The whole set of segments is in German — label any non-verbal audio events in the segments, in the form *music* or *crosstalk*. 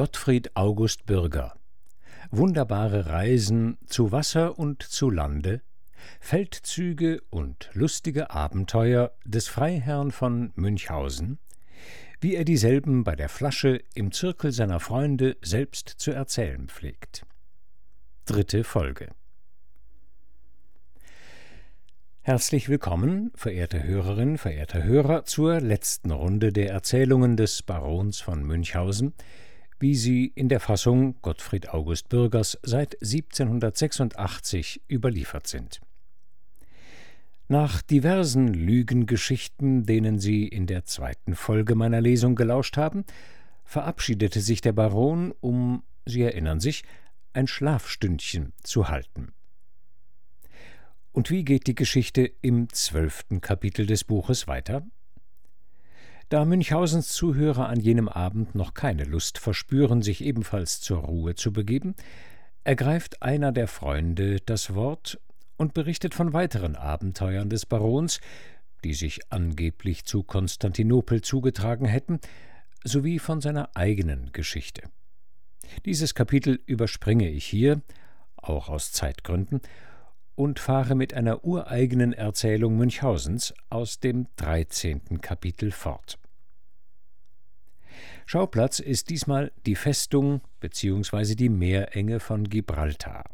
Gottfried August Bürger. Wunderbare Reisen zu Wasser und zu Lande, Feldzüge und lustige Abenteuer des Freiherrn von Münchhausen, wie er dieselben bei der Flasche im Zirkel seiner Freunde selbst zu erzählen pflegt. Dritte Folge. Herzlich willkommen, verehrte Hörerin, verehrter Hörer, zur letzten Runde der Erzählungen des Barons von Münchhausen, wie sie in der Fassung Gottfried August Bürgers seit 1786 überliefert sind. Nach diversen Lügengeschichten, denen Sie in der zweiten Folge meiner Lesung gelauscht haben, verabschiedete sich der Baron, um, Sie erinnern sich, ein Schlafstündchen zu halten. Und wie geht die Geschichte im zwölften Kapitel des Buches weiter? Da Münchhausens Zuhörer an jenem Abend noch keine Lust verspüren, sich ebenfalls zur Ruhe zu begeben, ergreift einer der Freunde das Wort und berichtet von weiteren Abenteuern des Barons, die sich angeblich zu Konstantinopel zugetragen hätten, sowie von seiner eigenen Geschichte. Dieses Kapitel überspringe ich hier, auch aus Zeitgründen, und fahre mit einer ureigenen Erzählung Münchhausens aus dem 13. Kapitel fort. Schauplatz ist diesmal die Festung bzw. die Meerenge von Gibraltar.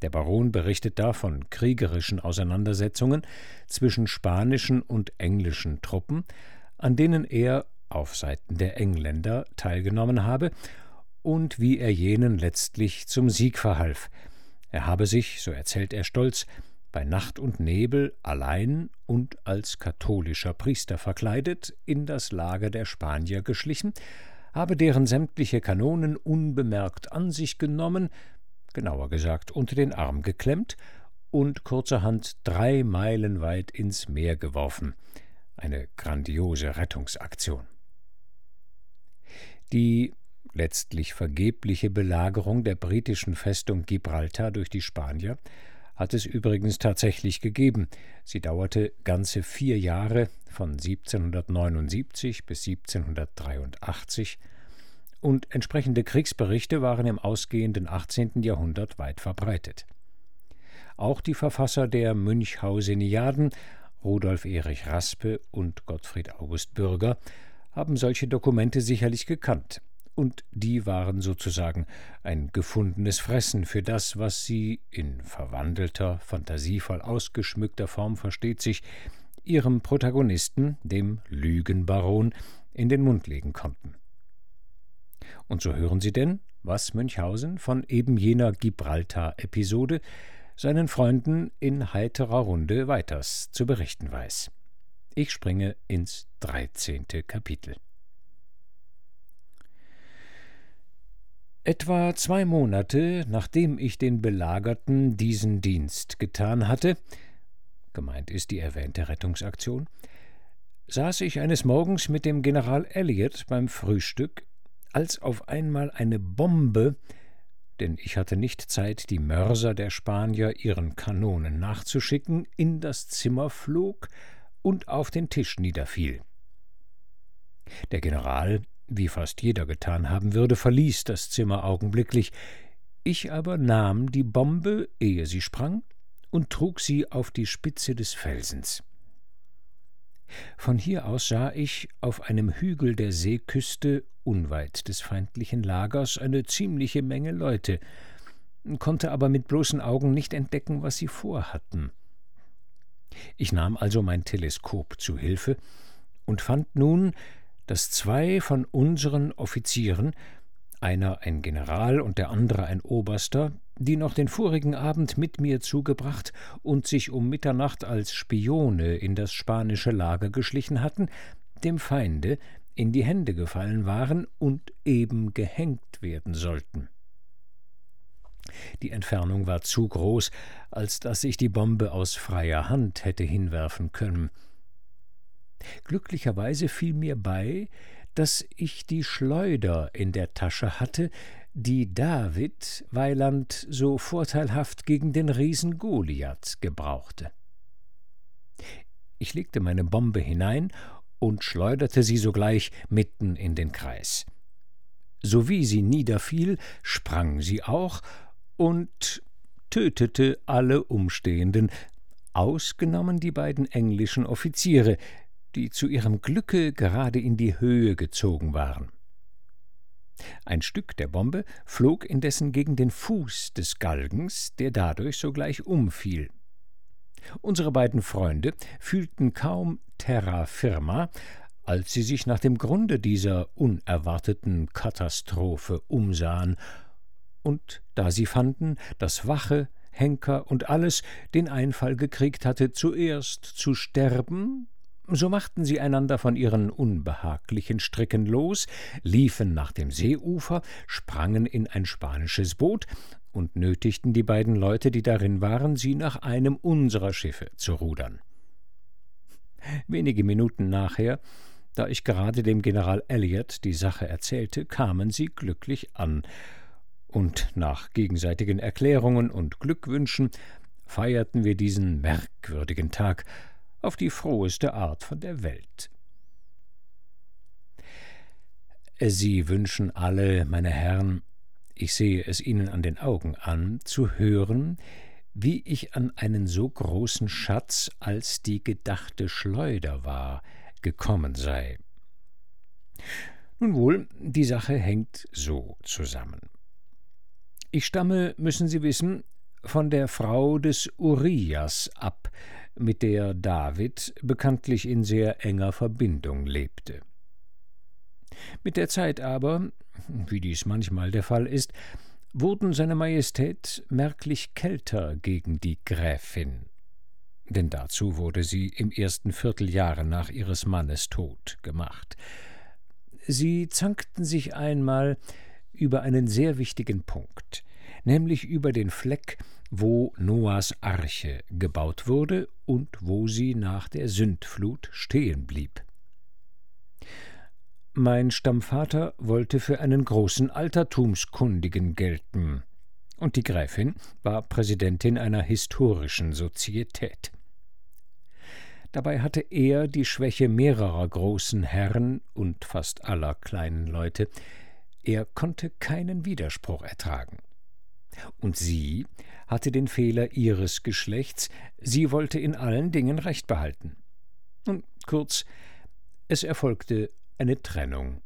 Der Baron berichtet da von kriegerischen Auseinandersetzungen zwischen spanischen und englischen Truppen, an denen er auf Seiten der Engländer teilgenommen habe und wie er jenen letztlich zum Sieg verhalf, er habe sich, so erzählt er stolz, bei Nacht und Nebel allein und als katholischer Priester verkleidet in das Lager der Spanier geschlichen, habe deren sämtliche Kanonen unbemerkt an sich genommen, genauer gesagt unter den Arm geklemmt und kurzerhand drei Meilen weit ins Meer geworfen. Eine grandiose Rettungsaktion. Die letztlich vergebliche Belagerung der britischen Festung Gibraltar durch die Spanier hat es übrigens tatsächlich gegeben. Sie dauerte ganze vier Jahre von 1779 bis 1783 und entsprechende Kriegsberichte waren im ausgehenden 18. Jahrhundert weit verbreitet. Auch die Verfasser der Münchhauseniaden, Rudolf Erich Raspe und Gottfried August Bürger, haben solche Dokumente sicherlich gekannt und die waren sozusagen ein gefundenes Fressen für das, was sie in verwandelter, fantasievoll ausgeschmückter Form versteht sich, ihrem Protagonisten, dem Lügenbaron, in den Mund legen konnten. Und so hören Sie denn, was Münchhausen von eben jener Gibraltar-Episode seinen Freunden in heiterer Runde weiters zu berichten weiß. Ich springe ins dreizehnte Kapitel. Etwa zwei Monate, nachdem ich den Belagerten diesen Dienst getan hatte, gemeint ist die erwähnte Rettungsaktion, saß ich eines Morgens mit dem General Elliot beim Frühstück, als auf einmal eine Bombe, denn ich hatte nicht Zeit, die Mörser der Spanier ihren Kanonen nachzuschicken, in das Zimmer flog und auf den Tisch niederfiel. Der General wie fast jeder getan haben würde, verließ das Zimmer augenblicklich. Ich aber nahm die Bombe, ehe sie sprang, und trug sie auf die Spitze des Felsens. Von hier aus sah ich auf einem Hügel der Seeküste, unweit des feindlichen Lagers, eine ziemliche Menge Leute, konnte aber mit bloßen Augen nicht entdecken, was sie vorhatten. Ich nahm also mein Teleskop zu Hilfe und fand nun, dass zwei von unseren Offizieren, einer ein General und der andere ein Oberster, die noch den vorigen Abend mit mir zugebracht und sich um Mitternacht als Spione in das spanische Lager geschlichen hatten, dem Feinde in die Hände gefallen waren und eben gehängt werden sollten. Die Entfernung war zu groß, als dass ich die Bombe aus freier Hand hätte hinwerfen können. Glücklicherweise fiel mir bei, dass ich die Schleuder in der Tasche hatte, die David Weiland so vorteilhaft gegen den Riesen Goliath gebrauchte. Ich legte meine Bombe hinein und schleuderte sie sogleich mitten in den Kreis. sowie sie niederfiel, sprang sie auch und tötete alle Umstehenden, ausgenommen die beiden englischen Offiziere, die zu ihrem Glücke gerade in die Höhe gezogen waren. Ein Stück der Bombe flog indessen gegen den Fuß des Galgens, der dadurch sogleich umfiel. Unsere beiden Freunde fühlten kaum terra firma, als sie sich nach dem Grunde dieser unerwarteten Katastrophe umsahen, und da sie fanden, dass Wache, Henker und alles den Einfall gekriegt hatte, zuerst zu sterben, so machten sie einander von ihren unbehaglichen Stricken los, liefen nach dem Seeufer, sprangen in ein spanisches Boot und nötigten die beiden Leute, die darin waren, sie nach einem unserer Schiffe zu rudern. Wenige Minuten nachher, da ich gerade dem General Elliot die Sache erzählte, kamen sie glücklich an, und nach gegenseitigen Erklärungen und Glückwünschen feierten wir diesen merkwürdigen Tag auf die froheste Art von der Welt. Sie wünschen alle, meine Herren, ich sehe es Ihnen an den Augen an, zu hören, wie ich an einen so großen Schatz, als die gedachte Schleuder war, gekommen sei. Nun wohl, die Sache hängt so zusammen. Ich stamme, müssen Sie wissen, von der Frau des Urias ab, mit der David bekanntlich in sehr enger Verbindung lebte. Mit der Zeit aber, wie dies manchmal der Fall ist, wurden seine Majestät merklich kälter gegen die Gräfin, denn dazu wurde sie im ersten Vierteljahre nach ihres Mannes Tod gemacht. Sie zankten sich einmal über einen sehr wichtigen Punkt, nämlich über den Fleck, wo Noahs Arche gebaut wurde und wo sie nach der Sündflut stehen blieb. Mein Stammvater wollte für einen großen Altertumskundigen gelten, und die Gräfin war Präsidentin einer historischen Sozietät. Dabei hatte er die Schwäche mehrerer großen Herren und fast aller kleinen Leute, er konnte keinen Widerspruch ertragen. Und sie hatte den Fehler ihres Geschlechts, sie wollte in allen Dingen Recht behalten. Und kurz, es erfolgte eine Trennung.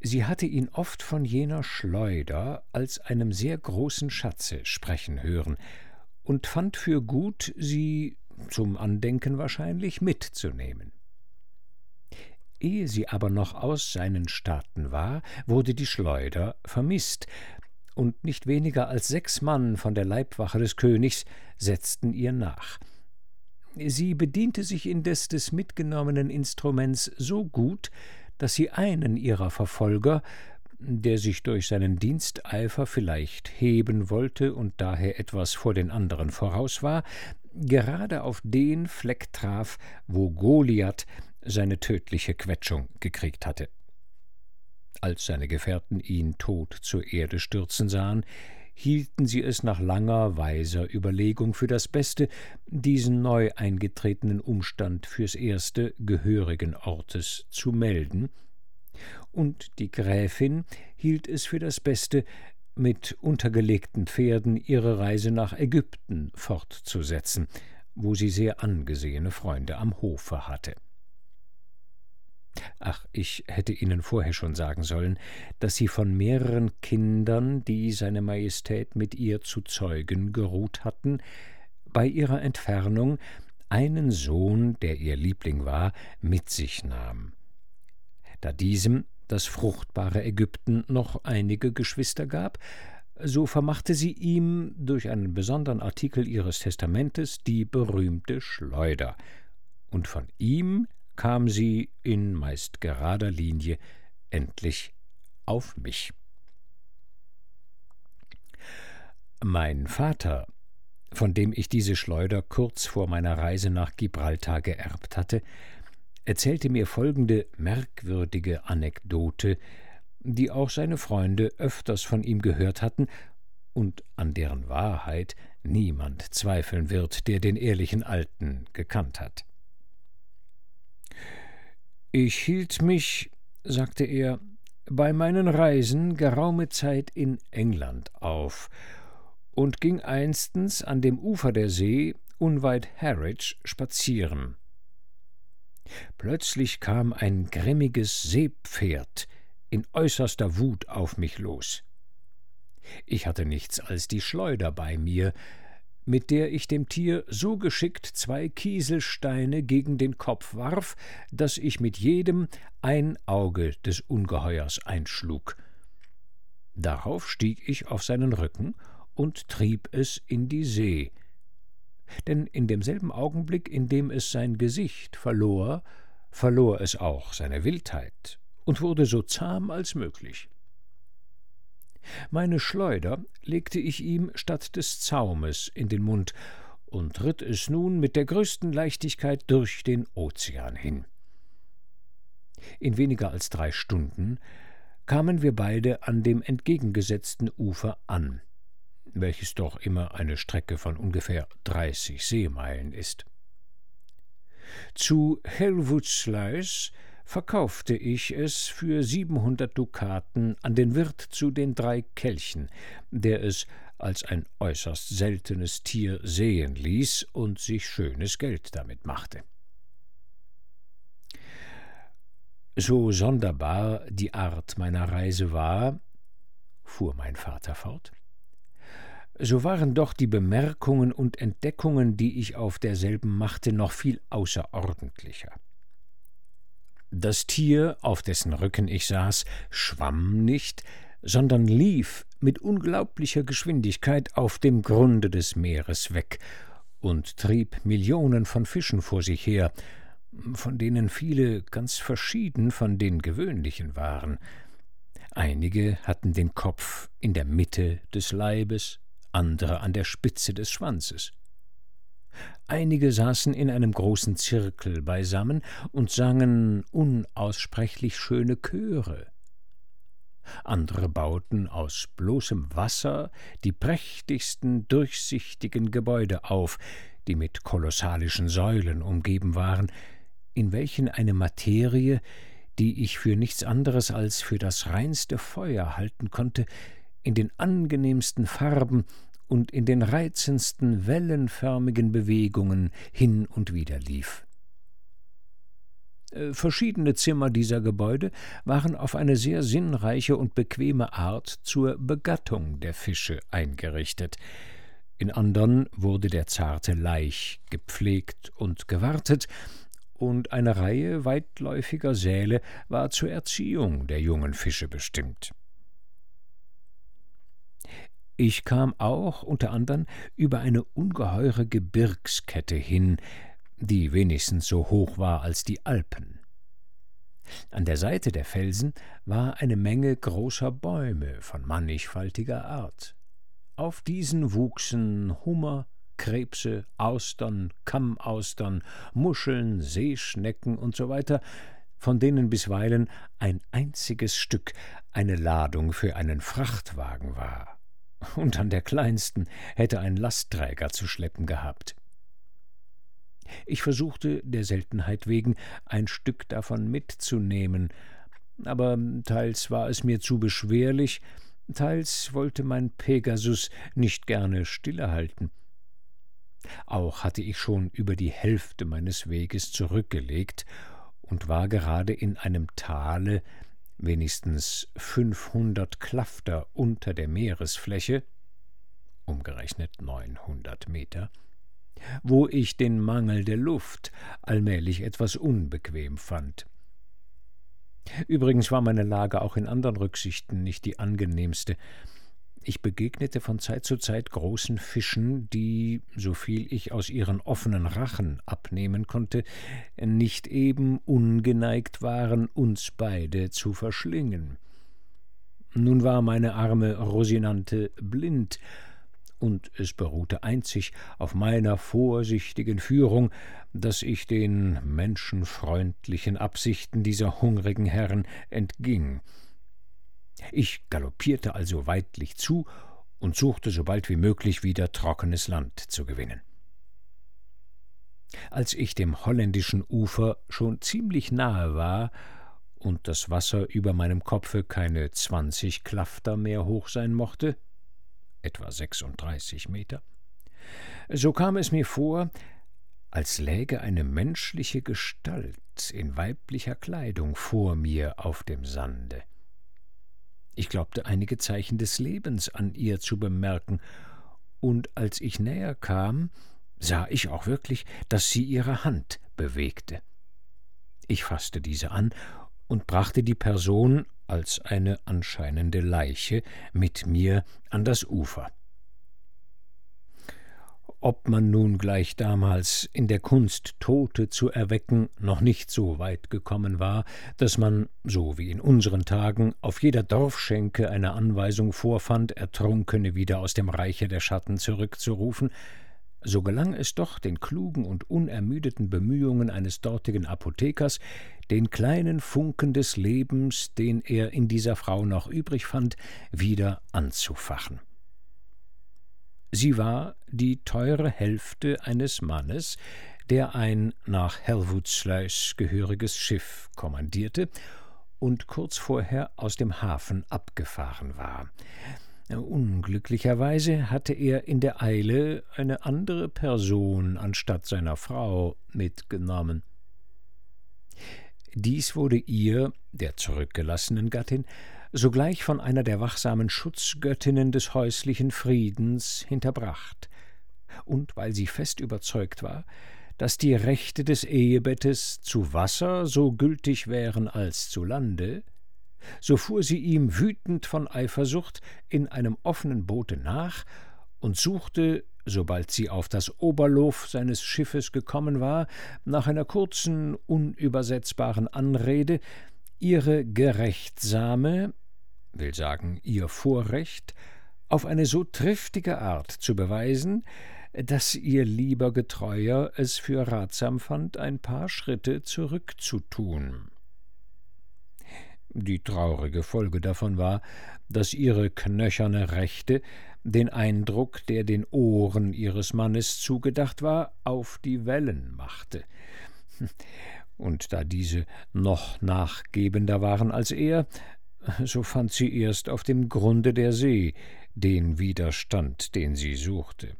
Sie hatte ihn oft von jener Schleuder als einem sehr großen Schatze sprechen hören und fand für gut, sie zum Andenken wahrscheinlich mitzunehmen. Ehe sie aber noch aus seinen Staaten war, wurde die Schleuder vermisst, und nicht weniger als sechs Mann von der Leibwache des Königs setzten ihr nach. Sie bediente sich indes des mitgenommenen Instruments so gut, dass sie einen ihrer Verfolger, der sich durch seinen Diensteifer vielleicht heben wollte und daher etwas vor den anderen voraus war, gerade auf den Fleck traf, wo Goliath seine tödliche Quetschung gekriegt hatte. Als seine Gefährten ihn tot zur Erde stürzen sahen, hielten sie es nach langer, weiser Überlegung für das Beste, diesen neu eingetretenen Umstand fürs erste gehörigen Ortes zu melden, und die Gräfin hielt es für das Beste, mit untergelegten Pferden ihre Reise nach Ägypten fortzusetzen, wo sie sehr angesehene Freunde am Hofe hatte. Ach, ich hätte Ihnen vorher schon sagen sollen, dass sie von mehreren Kindern, die seine Majestät mit ihr zu zeugen geruht hatten, bei ihrer Entfernung einen Sohn, der ihr Liebling war, mit sich nahm. Da diesem das fruchtbare Ägypten noch einige Geschwister gab, so vermachte sie ihm durch einen besonderen Artikel ihres Testamentes die berühmte Schleuder, und von ihm kam sie in meist gerader Linie endlich auf mich. Mein Vater, von dem ich diese Schleuder kurz vor meiner Reise nach Gibraltar geerbt hatte, erzählte mir folgende merkwürdige Anekdote, die auch seine Freunde öfters von ihm gehört hatten und an deren Wahrheit niemand zweifeln wird, der den ehrlichen Alten gekannt hat. Ich hielt mich, sagte er, bei meinen Reisen geraume Zeit in England auf und ging einstens an dem Ufer der See unweit Harwich spazieren. Plötzlich kam ein grimmiges Seepferd in äußerster Wut auf mich los. Ich hatte nichts als die Schleuder bei mir, mit der ich dem Tier so geschickt zwei Kieselsteine gegen den Kopf warf, dass ich mit jedem ein Auge des Ungeheuers einschlug. Darauf stieg ich auf seinen Rücken und trieb es in die See. Denn in demselben Augenblick, in dem es sein Gesicht verlor, verlor es auch seine Wildheit und wurde so zahm als möglich. Meine Schleuder legte ich ihm statt des Zaumes in den Mund und ritt es nun mit der größten Leichtigkeit durch den Ozean hin. In weniger als drei Stunden kamen wir beide an dem entgegengesetzten Ufer an, welches doch immer eine Strecke von ungefähr dreißig Seemeilen ist. Zu Helvoetsluis verkaufte ich es für siebenhundert Dukaten an den Wirt zu den drei Kelchen, der es als ein äußerst seltenes Tier sehen ließ und sich schönes Geld damit machte. So sonderbar die Art meiner Reise war, fuhr mein Vater fort, so waren doch die Bemerkungen und Entdeckungen, die ich auf derselben machte, noch viel außerordentlicher. Das Tier, auf dessen Rücken ich saß, schwamm nicht, sondern lief mit unglaublicher Geschwindigkeit auf dem Grunde des Meeres weg und trieb Millionen von Fischen vor sich her, von denen viele ganz verschieden von den gewöhnlichen waren. Einige hatten den Kopf in der Mitte des Leibes, andere an der Spitze des Schwanzes. Einige saßen in einem großen Zirkel beisammen und sangen unaussprechlich schöne Chöre. Andere bauten aus bloßem Wasser die prächtigsten durchsichtigen Gebäude auf, die mit kolossalischen Säulen umgeben waren, in welchen eine Materie, die ich für nichts anderes als für das reinste Feuer halten konnte, in den angenehmsten Farben und in den reizendsten wellenförmigen Bewegungen hin und wider lief. Äh, verschiedene Zimmer dieser Gebäude waren auf eine sehr sinnreiche und bequeme Art zur Begattung der Fische eingerichtet. In andern wurde der zarte Laich gepflegt und gewartet, und eine Reihe weitläufiger Säle war zur Erziehung der jungen Fische bestimmt. Ich kam auch unter anderem über eine ungeheure Gebirgskette hin, die wenigstens so hoch war als die Alpen. An der Seite der Felsen war eine Menge großer Bäume von mannigfaltiger Art. Auf diesen wuchsen Hummer, Krebse, Austern, Kammaustern, Muscheln, Seeschnecken usw., so von denen bisweilen ein einziges Stück eine Ladung für einen Frachtwagen war *laughs* und an der kleinsten hätte ein Lastträger zu schleppen gehabt. Ich versuchte der Seltenheit wegen ein Stück davon mitzunehmen, aber teils war es mir zu beschwerlich, teils wollte mein Pegasus nicht gerne stillehalten. Auch hatte ich schon über die Hälfte meines Weges zurückgelegt und war gerade in einem Tale, wenigstens fünfhundert Klafter unter der Meeresfläche, umgerechnet neunhundert Meter, wo ich den Mangel der Luft allmählich etwas unbequem fand. Übrigens war meine Lage auch in anderen Rücksichten nicht die angenehmste. Ich begegnete von Zeit zu Zeit großen Fischen, die, soviel ich aus ihren offenen Rachen abnehmen konnte, nicht eben ungeneigt waren, uns beide zu verschlingen. Nun war meine arme Rosinante blind, und es beruhte einzig auf meiner vorsichtigen Führung, dass ich den menschenfreundlichen Absichten dieser hungrigen Herren entging. Ich galoppierte also weidlich zu und suchte so bald wie möglich wieder trockenes Land zu gewinnen. Als ich dem holländischen Ufer schon ziemlich nahe war und das Wasser über meinem Kopfe keine zwanzig Klafter mehr hoch sein mochte, etwa sechsunddreißig Meter, so kam es mir vor, als läge eine menschliche Gestalt in weiblicher Kleidung vor mir auf dem Sande. Ich glaubte einige Zeichen des Lebens an ihr zu bemerken, und als ich näher kam, sah ich auch wirklich, dass sie ihre Hand bewegte. Ich fasste diese an und brachte die Person als eine anscheinende Leiche mit mir an das Ufer. Ob man nun gleich damals in der Kunst Tote zu erwecken noch nicht so weit gekommen war, dass man, so wie in unseren Tagen, auf jeder Dorfschenke eine Anweisung vorfand, Ertrunkene wieder aus dem Reiche der Schatten zurückzurufen, so gelang es doch den klugen und unermüdeten Bemühungen eines dortigen Apothekers, den kleinen Funken des Lebens, den er in dieser Frau noch übrig fand, wieder anzufachen. Sie war die teure Hälfte eines Mannes, der ein nach Helvoetsluis gehöriges Schiff kommandierte und kurz vorher aus dem Hafen abgefahren war. Unglücklicherweise hatte er in der Eile eine andere Person anstatt seiner Frau mitgenommen. Dies wurde ihr, der zurückgelassenen Gattin, sogleich von einer der wachsamen Schutzgöttinnen des häuslichen Friedens hinterbracht, und weil sie fest überzeugt war, dass die Rechte des Ehebettes zu Wasser so gültig wären als zu Lande, so fuhr sie ihm wütend von Eifersucht in einem offenen Boote nach und suchte, sobald sie auf das Oberlof seines Schiffes gekommen war, nach einer kurzen, unübersetzbaren Anrede, ihre gerechtsame, will sagen ihr Vorrecht, auf eine so triftige Art zu beweisen, dass ihr lieber Getreuer es für ratsam fand, ein paar Schritte zurückzutun. Die traurige Folge davon war, dass ihre knöcherne Rechte den Eindruck, der den Ohren ihres Mannes zugedacht war, auf die Wellen machte. Und da diese noch nachgebender waren als er, so fand sie erst auf dem Grunde der See den Widerstand, den sie suchte.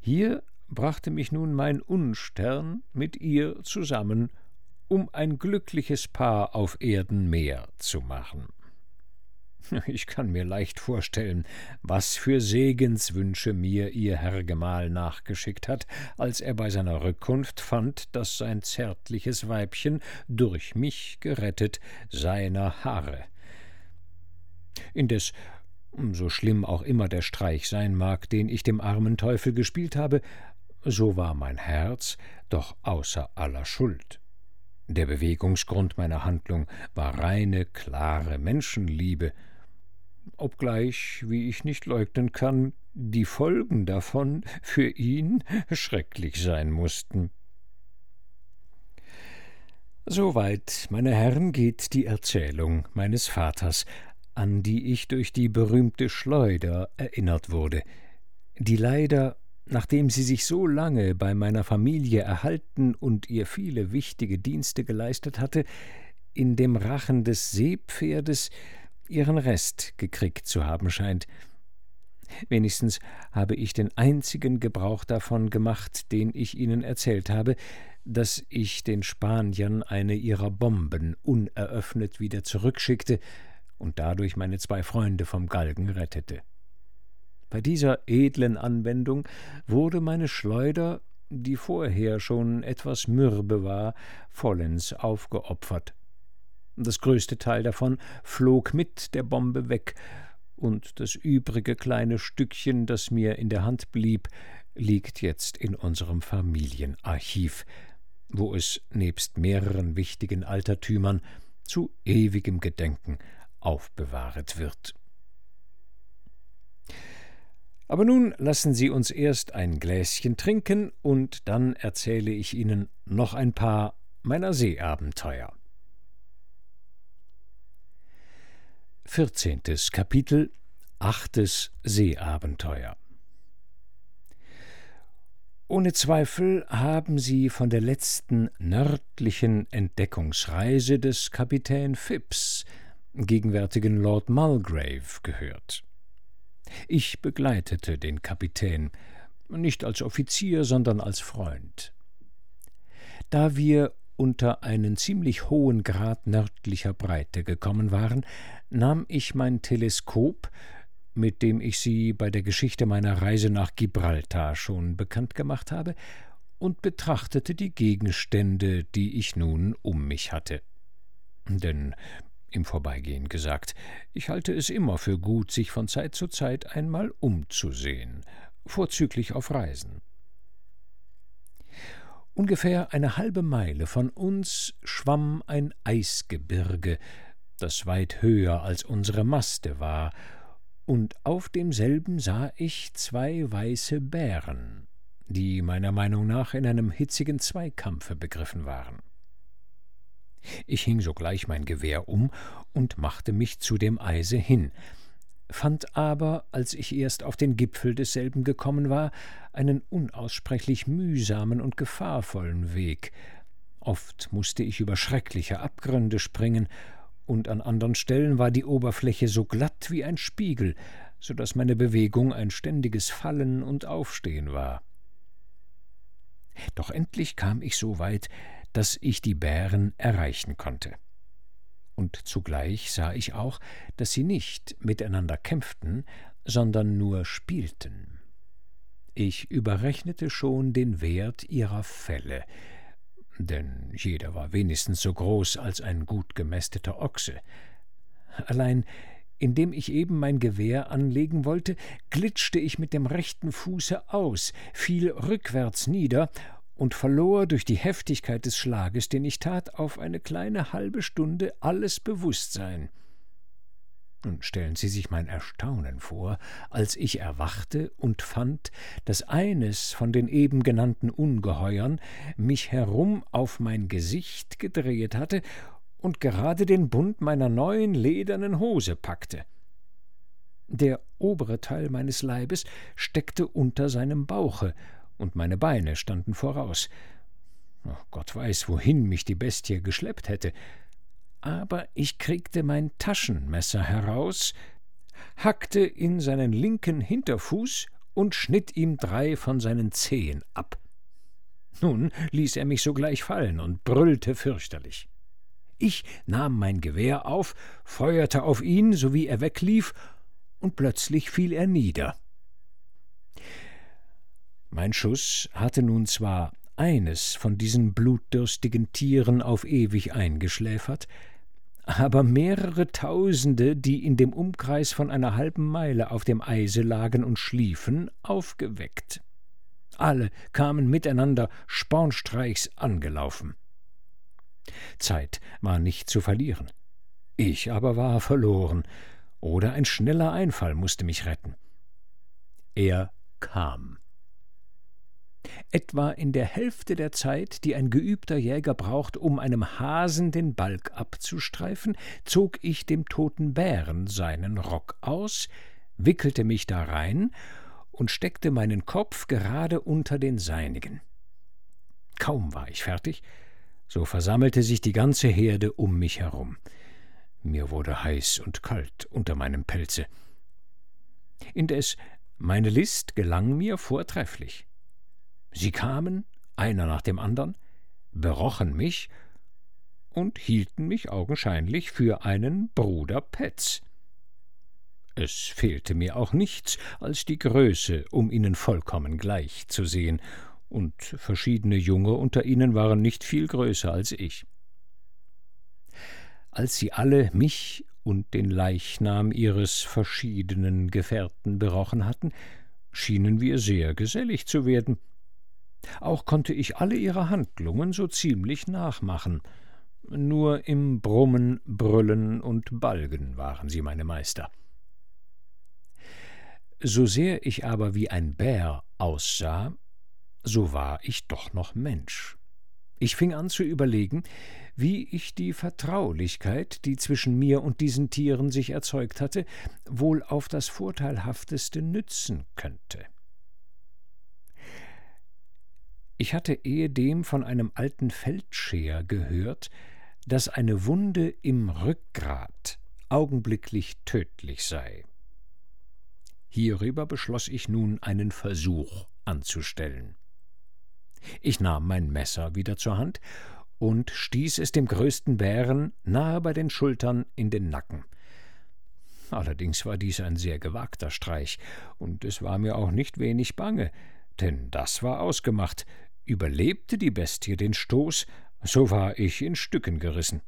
Hier brachte mich nun mein Unstern mit ihr zusammen, um ein glückliches Paar auf Erden mehr zu machen. *laughs* Ich kann mir leicht vorstellen, was für Segenswünsche mir ihr Herr Gemahl nachgeschickt hat, als er bei seiner Rückkunft fand, dass sein zärtliches Weibchen durch mich gerettet seiner harre. Indes, so schlimm auch immer der Streich sein mag, den ich dem armen Teufel gespielt habe, so war mein Herz doch außer aller Schuld. Der Bewegungsgrund meiner Handlung war reine, klare Menschenliebe, obgleich, wie ich nicht leugnen kann, die Folgen davon für ihn schrecklich sein mussten. Soweit, meine Herren, geht die Erzählung meines Vaters, an die ich durch die berühmte Schleuder erinnert wurde, die leider, nachdem sie sich so lange bei meiner Familie erhalten und ihr viele wichtige Dienste geleistet hatte, in dem Rachen des Seepferdes ihren Rest gekriegt zu haben scheint. Wenigstens habe ich den einzigen Gebrauch davon gemacht, den ich Ihnen erzählt habe, dass ich den Spaniern eine ihrer Bomben uneröffnet wieder zurückschickte und dadurch meine zwei Freunde vom Galgen rettete. Bei dieser edlen Anwendung wurde meine Schleuder, die vorher schon etwas mürbe war, vollends aufgeopfert. Das größte Teil davon flog mit der Bombe weg, und das übrige kleine Stückchen, das mir in der Hand blieb, liegt jetzt in unserem Familienarchiv, wo es nebst mehreren wichtigen Altertümern zu ewigem Gedenken aufbewahret wird. Aber nun lassen Sie uns erst ein Gläschen trinken, und dann erzähle ich Ihnen noch ein paar meiner Seeabenteuer. Vierzehntes Kapitel Achtes Seeabenteuer Ohne Zweifel haben Sie von der letzten nördlichen Entdeckungsreise des Kapitän Phipps, gegenwärtigen Lord Mulgrave, gehört. Ich begleitete den Kapitän, nicht als Offizier, sondern als Freund. Da wir unter einen ziemlich hohen Grad nördlicher Breite gekommen waren, nahm ich mein Teleskop, mit dem ich Sie bei der Geschichte meiner Reise nach Gibraltar schon bekannt gemacht habe, und betrachtete die Gegenstände, die ich nun um mich hatte. Denn im Vorbeigehen gesagt, ich halte es immer für gut, sich von Zeit zu Zeit einmal umzusehen, vorzüglich auf Reisen. Ungefähr eine halbe Meile von uns schwamm ein Eisgebirge, das weit höher als unsere Maste war, und auf demselben sah ich zwei weiße Bären, die meiner Meinung nach in einem hitzigen Zweikampfe begriffen waren. Ich hing sogleich mein Gewehr um und machte mich zu dem Eise hin, fand aber, als ich erst auf den Gipfel desselben gekommen war, einen unaussprechlich mühsamen und gefahrvollen Weg. Oft musste ich über schreckliche Abgründe springen, und an andern Stellen war die Oberfläche so glatt wie ein Spiegel, so dass meine Bewegung ein ständiges Fallen und Aufstehen war. Doch endlich kam ich so weit, dass ich die Bären erreichen konnte. Und zugleich sah ich auch, dass sie nicht miteinander kämpften, sondern nur spielten. Ich überrechnete schon den Wert ihrer Felle, denn jeder war wenigstens so groß als ein gut gemästeter Ochse. Allein indem ich eben mein Gewehr anlegen wollte, glitschte ich mit dem rechten Fuße aus, fiel rückwärts nieder und verlor durch die Heftigkeit des Schlages, den ich tat, auf eine kleine halbe Stunde alles Bewusstsein. Nun stellen Sie sich mein Erstaunen vor, als ich erwachte und fand, dass eines von den eben genannten Ungeheuern mich herum auf mein Gesicht gedreht hatte und gerade den Bund meiner neuen ledernen Hose packte. Der obere Teil meines Leibes steckte unter seinem Bauche, und meine Beine standen voraus. Gott weiß, wohin mich die Bestie geschleppt hätte. Aber ich kriegte mein Taschenmesser heraus, hackte in seinen linken Hinterfuß und schnitt ihm drei von seinen Zehen ab. Nun ließ er mich sogleich fallen und brüllte fürchterlich. Ich nahm mein Gewehr auf, feuerte auf ihn, so wie er weglief, und plötzlich fiel er nieder. Mein Schuss hatte nun zwar eines von diesen blutdürstigen Tieren auf ewig eingeschläfert, aber mehrere Tausende, die in dem Umkreis von einer halben Meile auf dem Eise lagen und schliefen, aufgeweckt. Alle kamen miteinander spornstreichs angelaufen. Zeit war nicht zu verlieren. Ich aber war verloren, oder ein schneller Einfall musste mich retten. Er kam. Etwa in der Hälfte der Zeit, die ein geübter Jäger braucht, um einem Hasen den Balg abzustreifen, zog ich dem toten Bären seinen Rock aus, wickelte mich darein und steckte meinen Kopf gerade unter den seinigen. Kaum war ich fertig, so versammelte sich die ganze Herde um mich herum. Mir wurde heiß und kalt unter meinem Pelze. Indes meine List gelang mir vortrefflich. Sie kamen, einer nach dem andern, berochen mich und hielten mich augenscheinlich für einen Bruder Petz. Es fehlte mir auch nichts als die Größe, um ihnen vollkommen gleich zu sehen, und verschiedene Junge unter ihnen waren nicht viel größer als ich. Als sie alle mich und den Leichnam ihres verschiedenen Gefährten berochen hatten, schienen wir sehr gesellig zu werden, auch konnte ich alle ihre Handlungen so ziemlich nachmachen. Nur im Brummen, Brüllen und Balgen waren sie meine Meister. So sehr ich aber wie ein Bär aussah, so war ich doch noch Mensch. Ich fing an zu überlegen, wie ich die Vertraulichkeit, die zwischen mir und diesen Tieren sich erzeugt hatte, wohl auf das vorteilhafteste nützen könnte. Ich hatte ehedem von einem alten Feldscheer gehört, dass eine Wunde im Rückgrat augenblicklich tödlich sei. Hierüber beschloss ich nun einen Versuch anzustellen. Ich nahm mein Messer wieder zur Hand und stieß es dem größten Bären nahe bei den Schultern in den Nacken. Allerdings war dies ein sehr gewagter Streich, und es war mir auch nicht wenig bange, denn das war ausgemacht. Überlebte die Bestie den Stoß, so war ich in Stücken gerissen.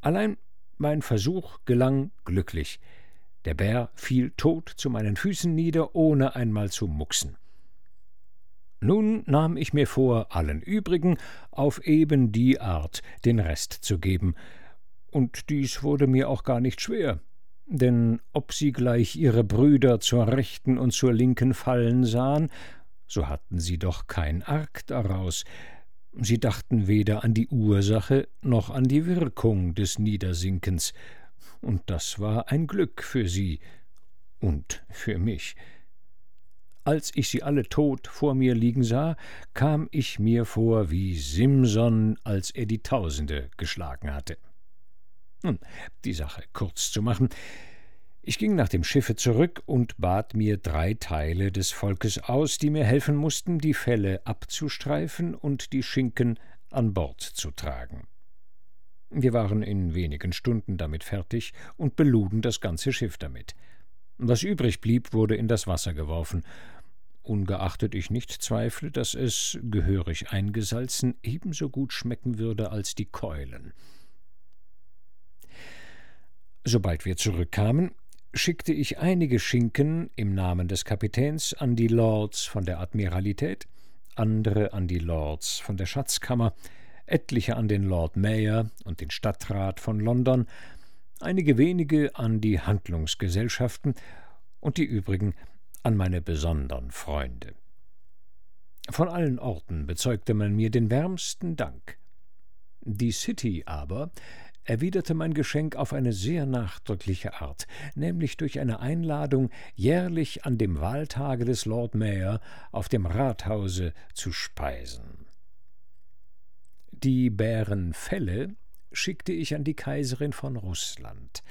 Allein mein Versuch gelang glücklich. Der Bär fiel tot zu meinen Füßen nieder, ohne einmal zu mucksen. Nun nahm ich mir vor, allen übrigen auf eben die Art den Rest zu geben, und dies wurde mir auch gar nicht schwer, denn ob sie gleich ihre Brüder zur rechten und zur linken fallen sahen, so hatten sie doch kein Arg daraus, sie dachten weder an die Ursache noch an die Wirkung des Niedersinkens, und das war ein Glück für sie und für mich. Als ich sie alle tot vor mir liegen sah, kam ich mir vor wie Simson, als er die Tausende geschlagen hatte. Nun, die Sache kurz zu machen, ich ging nach dem Schiffe zurück und bat mir drei Teile des Volkes aus, die mir helfen mussten, die Felle abzustreifen und die Schinken an Bord zu tragen. Wir waren in wenigen Stunden damit fertig und beluden das ganze Schiff damit. Was übrig blieb, wurde in das Wasser geworfen, ungeachtet ich nicht zweifle, dass es, gehörig eingesalzen, ebenso gut schmecken würde als die Keulen. Sobald wir zurückkamen, schickte ich einige Schinken im Namen des Kapitäns an die Lords von der Admiralität, andere an die Lords von der Schatzkammer, etliche an den Lord Mayor und den Stadtrat von London, einige wenige an die Handlungsgesellschaften und die übrigen an meine besonderen Freunde. Von allen Orten bezeugte man mir den wärmsten Dank. Die City aber erwiderte mein Geschenk auf eine sehr nachdrückliche Art, nämlich durch eine Einladung, jährlich an dem Wahltage des Lord Mayor auf dem Rathause zu speisen. Die Bärenfelle schickte ich an die Kaiserin von Russland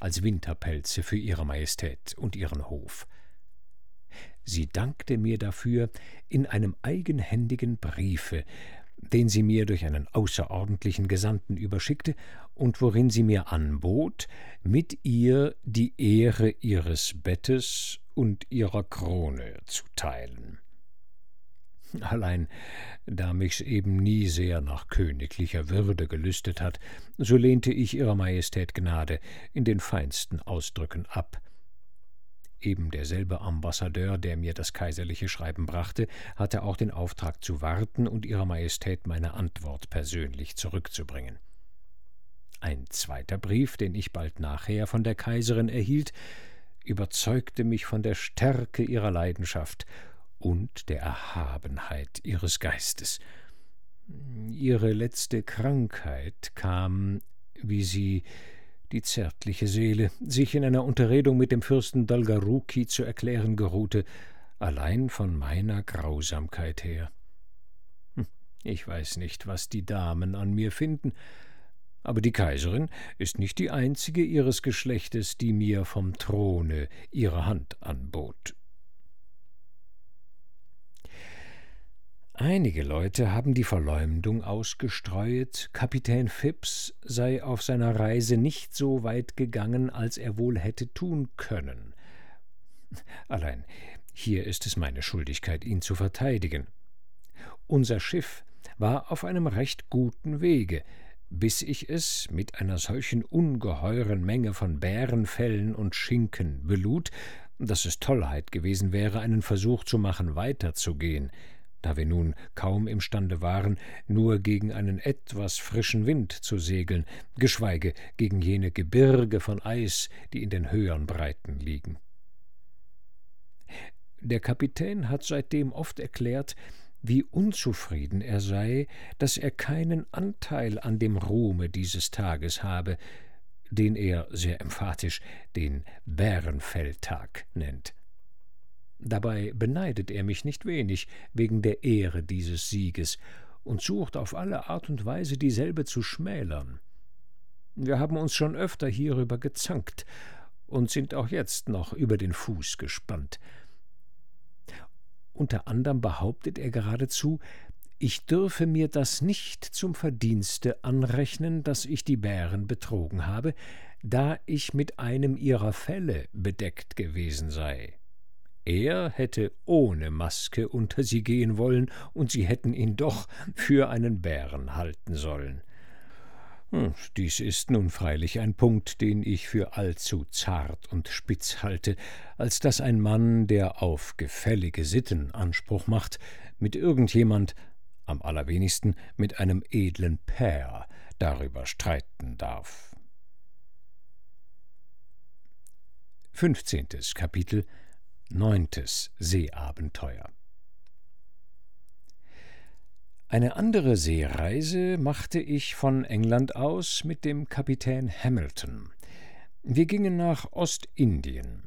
als Winterpelze für ihre Majestät und ihren Hof. Sie dankte mir dafür in einem eigenhändigen Briefe, den sie mir durch einen außerordentlichen Gesandten überschickte und worin sie mir anbot, mit ihr die Ehre ihres Bettes und ihrer Krone zu teilen. Allein, da mich's eben nie sehr nach königlicher Würde gelüstet hat, so lehnte ich Ihrer Majestät Gnade in den feinsten Ausdrücken ab, Eben derselbe Ambassadeur, der mir das kaiserliche Schreiben brachte, hatte auch den Auftrag zu warten und Ihrer Majestät meine Antwort persönlich zurückzubringen. Ein zweiter Brief, den ich bald nachher von der Kaiserin erhielt, überzeugte mich von der Stärke ihrer Leidenschaft und der Erhabenheit ihres Geistes. Ihre letzte Krankheit kam, wie sie die zärtliche Seele, sich in einer Unterredung mit dem Fürsten Dolgaruki zu erklären geruhte, allein von meiner Grausamkeit her. Hm, ich weiß nicht, was die Damen an mir finden, aber die Kaiserin ist nicht die einzige ihres Geschlechtes, die mir vom Throne ihre Hand anbot. Einige Leute haben die Verleumdung ausgestreuet, Kapitän Phipps sei auf seiner Reise nicht so weit gegangen, als er wohl hätte tun können. Allein hier ist es meine Schuldigkeit, ihn zu verteidigen. Unser Schiff war auf einem recht guten Wege, bis ich es mit einer solchen ungeheuren Menge von Bärenfellen und Schinken belud, dass es Tollheit gewesen wäre, einen Versuch zu machen, weiterzugehen da wir nun kaum imstande waren, nur gegen einen etwas frischen Wind zu segeln, geschweige gegen jene Gebirge von Eis, die in den höheren Breiten liegen. Der Kapitän hat seitdem oft erklärt, wie unzufrieden er sei, dass er keinen Anteil an dem Ruhme dieses Tages habe, den er sehr emphatisch den Bärenfelltag nennt. Dabei beneidet er mich nicht wenig wegen der Ehre dieses Sieges und sucht auf alle Art und Weise dieselbe zu schmälern. Wir haben uns schon öfter hierüber gezankt und sind auch jetzt noch über den Fuß gespannt. Unter anderem behauptet er geradezu, ich dürfe mir das nicht zum Verdienste anrechnen, dass ich die Bären betrogen habe, da ich mit einem ihrer Felle bedeckt gewesen sei. Er hätte ohne Maske unter sie gehen wollen, und sie hätten ihn doch für einen Bären halten sollen. Hm, dies ist nun freilich ein Punkt, den ich für allzu zart und spitz halte, als dass ein Mann, der auf gefällige Sitten Anspruch macht, mit irgendjemand, am allerwenigsten mit einem edlen Pär, darüber streiten darf. 15. Kapitel Neuntes Seeabenteuer Eine andere Seereise machte ich von England aus mit dem Kapitän Hamilton. Wir gingen nach Ostindien.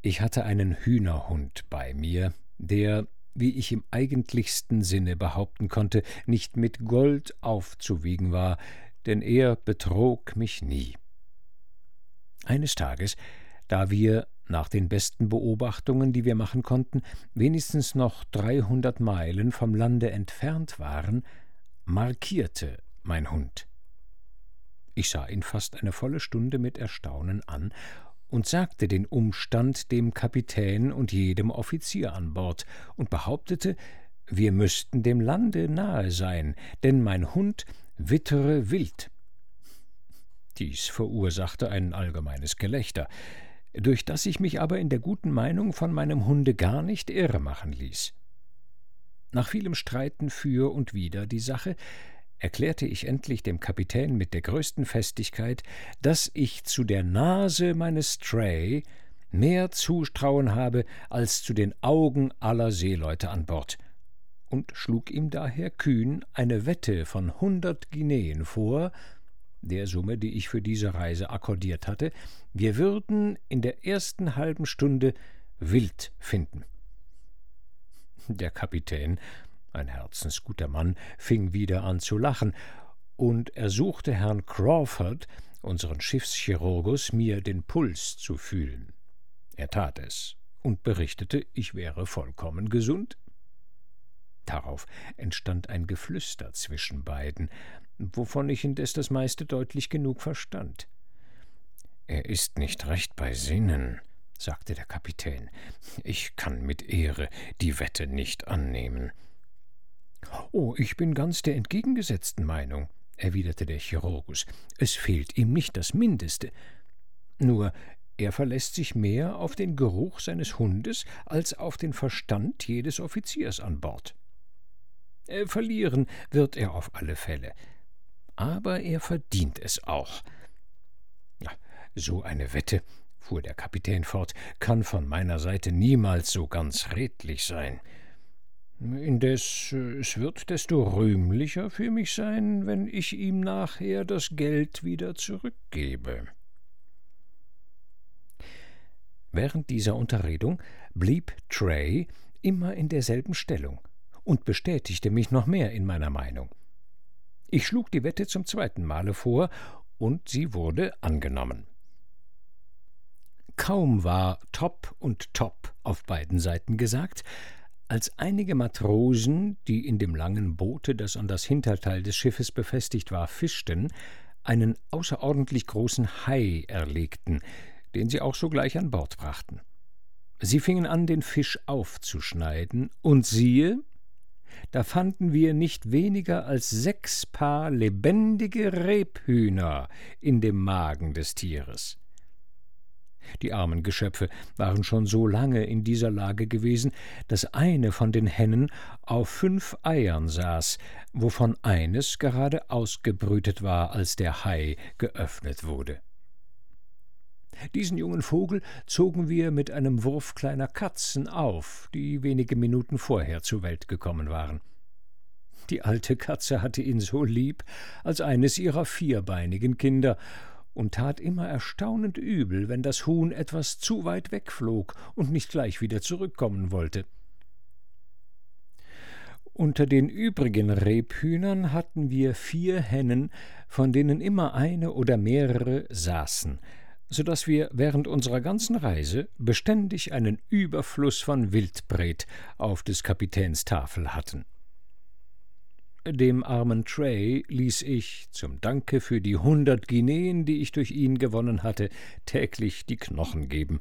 Ich hatte einen Hühnerhund bei mir, der, wie ich im eigentlichsten Sinne behaupten konnte, nicht mit Gold aufzuwiegen war, denn er betrog mich nie. Eines Tages, da wir nach den besten Beobachtungen, die wir machen konnten, wenigstens noch dreihundert Meilen vom Lande entfernt waren, markierte mein Hund. Ich sah ihn fast eine volle Stunde mit Erstaunen an und sagte den Umstand dem Kapitän und jedem Offizier an Bord und behauptete, wir müssten dem Lande nahe sein, denn mein Hund wittere wild. Dies verursachte ein allgemeines Gelächter durch das ich mich aber in der guten Meinung von meinem Hunde gar nicht irre machen ließ. Nach vielem Streiten für und wider die Sache erklärte ich endlich dem Kapitän mit der größten Festigkeit, dass ich zu der Nase meines Stray mehr Zutrauen habe als zu den Augen aller Seeleute an Bord, und schlug ihm daher kühn eine Wette von hundert Guineen vor, der Summe, die ich für diese Reise akkordiert hatte, wir würden in der ersten halben Stunde Wild finden. Der Kapitän, ein herzensguter Mann, fing wieder an zu lachen und ersuchte Herrn Crawford, unseren Schiffschirurgus, mir den Puls zu fühlen. Er tat es und berichtete, ich wäre vollkommen gesund. Darauf entstand ein Geflüster zwischen beiden, wovon ich indes das meiste deutlich genug verstand. Er ist nicht recht bei Sinnen, sagte der Kapitän. Ich kann mit Ehre die Wette nicht annehmen. Oh, ich bin ganz der entgegengesetzten Meinung, erwiderte der Chirurgus. Es fehlt ihm nicht das Mindeste. Nur er verlässt sich mehr auf den Geruch seines Hundes als auf den Verstand jedes Offiziers an Bord. Äh, verlieren wird er auf alle Fälle aber er verdient es auch. So eine Wette, fuhr der Kapitän fort, kann von meiner Seite niemals so ganz redlich sein. Indes es wird desto rühmlicher für mich sein, wenn ich ihm nachher das Geld wieder zurückgebe. Während dieser Unterredung blieb Trey immer in derselben Stellung und bestätigte mich noch mehr in meiner Meinung. Ich schlug die Wette zum zweiten Male vor, und sie wurde angenommen. Kaum war Top und Top auf beiden Seiten gesagt, als einige Matrosen, die in dem langen Boote, das an das Hinterteil des Schiffes befestigt war, fischten, einen außerordentlich großen Hai erlegten, den sie auch sogleich an Bord brachten. Sie fingen an, den Fisch aufzuschneiden, und siehe, da fanden wir nicht weniger als sechs Paar lebendige Rebhühner in dem Magen des Tieres. Die armen Geschöpfe waren schon so lange in dieser Lage gewesen, dass eine von den Hennen auf fünf Eiern saß, wovon eines gerade ausgebrütet war, als der Hai geöffnet wurde. Diesen jungen Vogel zogen wir mit einem Wurf kleiner Katzen auf, die wenige Minuten vorher zur Welt gekommen waren. Die alte Katze hatte ihn so lieb als eines ihrer vierbeinigen Kinder, und tat immer erstaunend übel, wenn das Huhn etwas zu weit wegflog und nicht gleich wieder zurückkommen wollte. Unter den übrigen Rebhühnern hatten wir vier Hennen, von denen immer eine oder mehrere saßen, so dass wir während unserer ganzen Reise beständig einen Überfluss von Wildbret auf des Kapitäns Tafel hatten. Dem armen Tray ließ ich, zum Danke für die hundert Guineen, die ich durch ihn gewonnen hatte, täglich die Knochen geben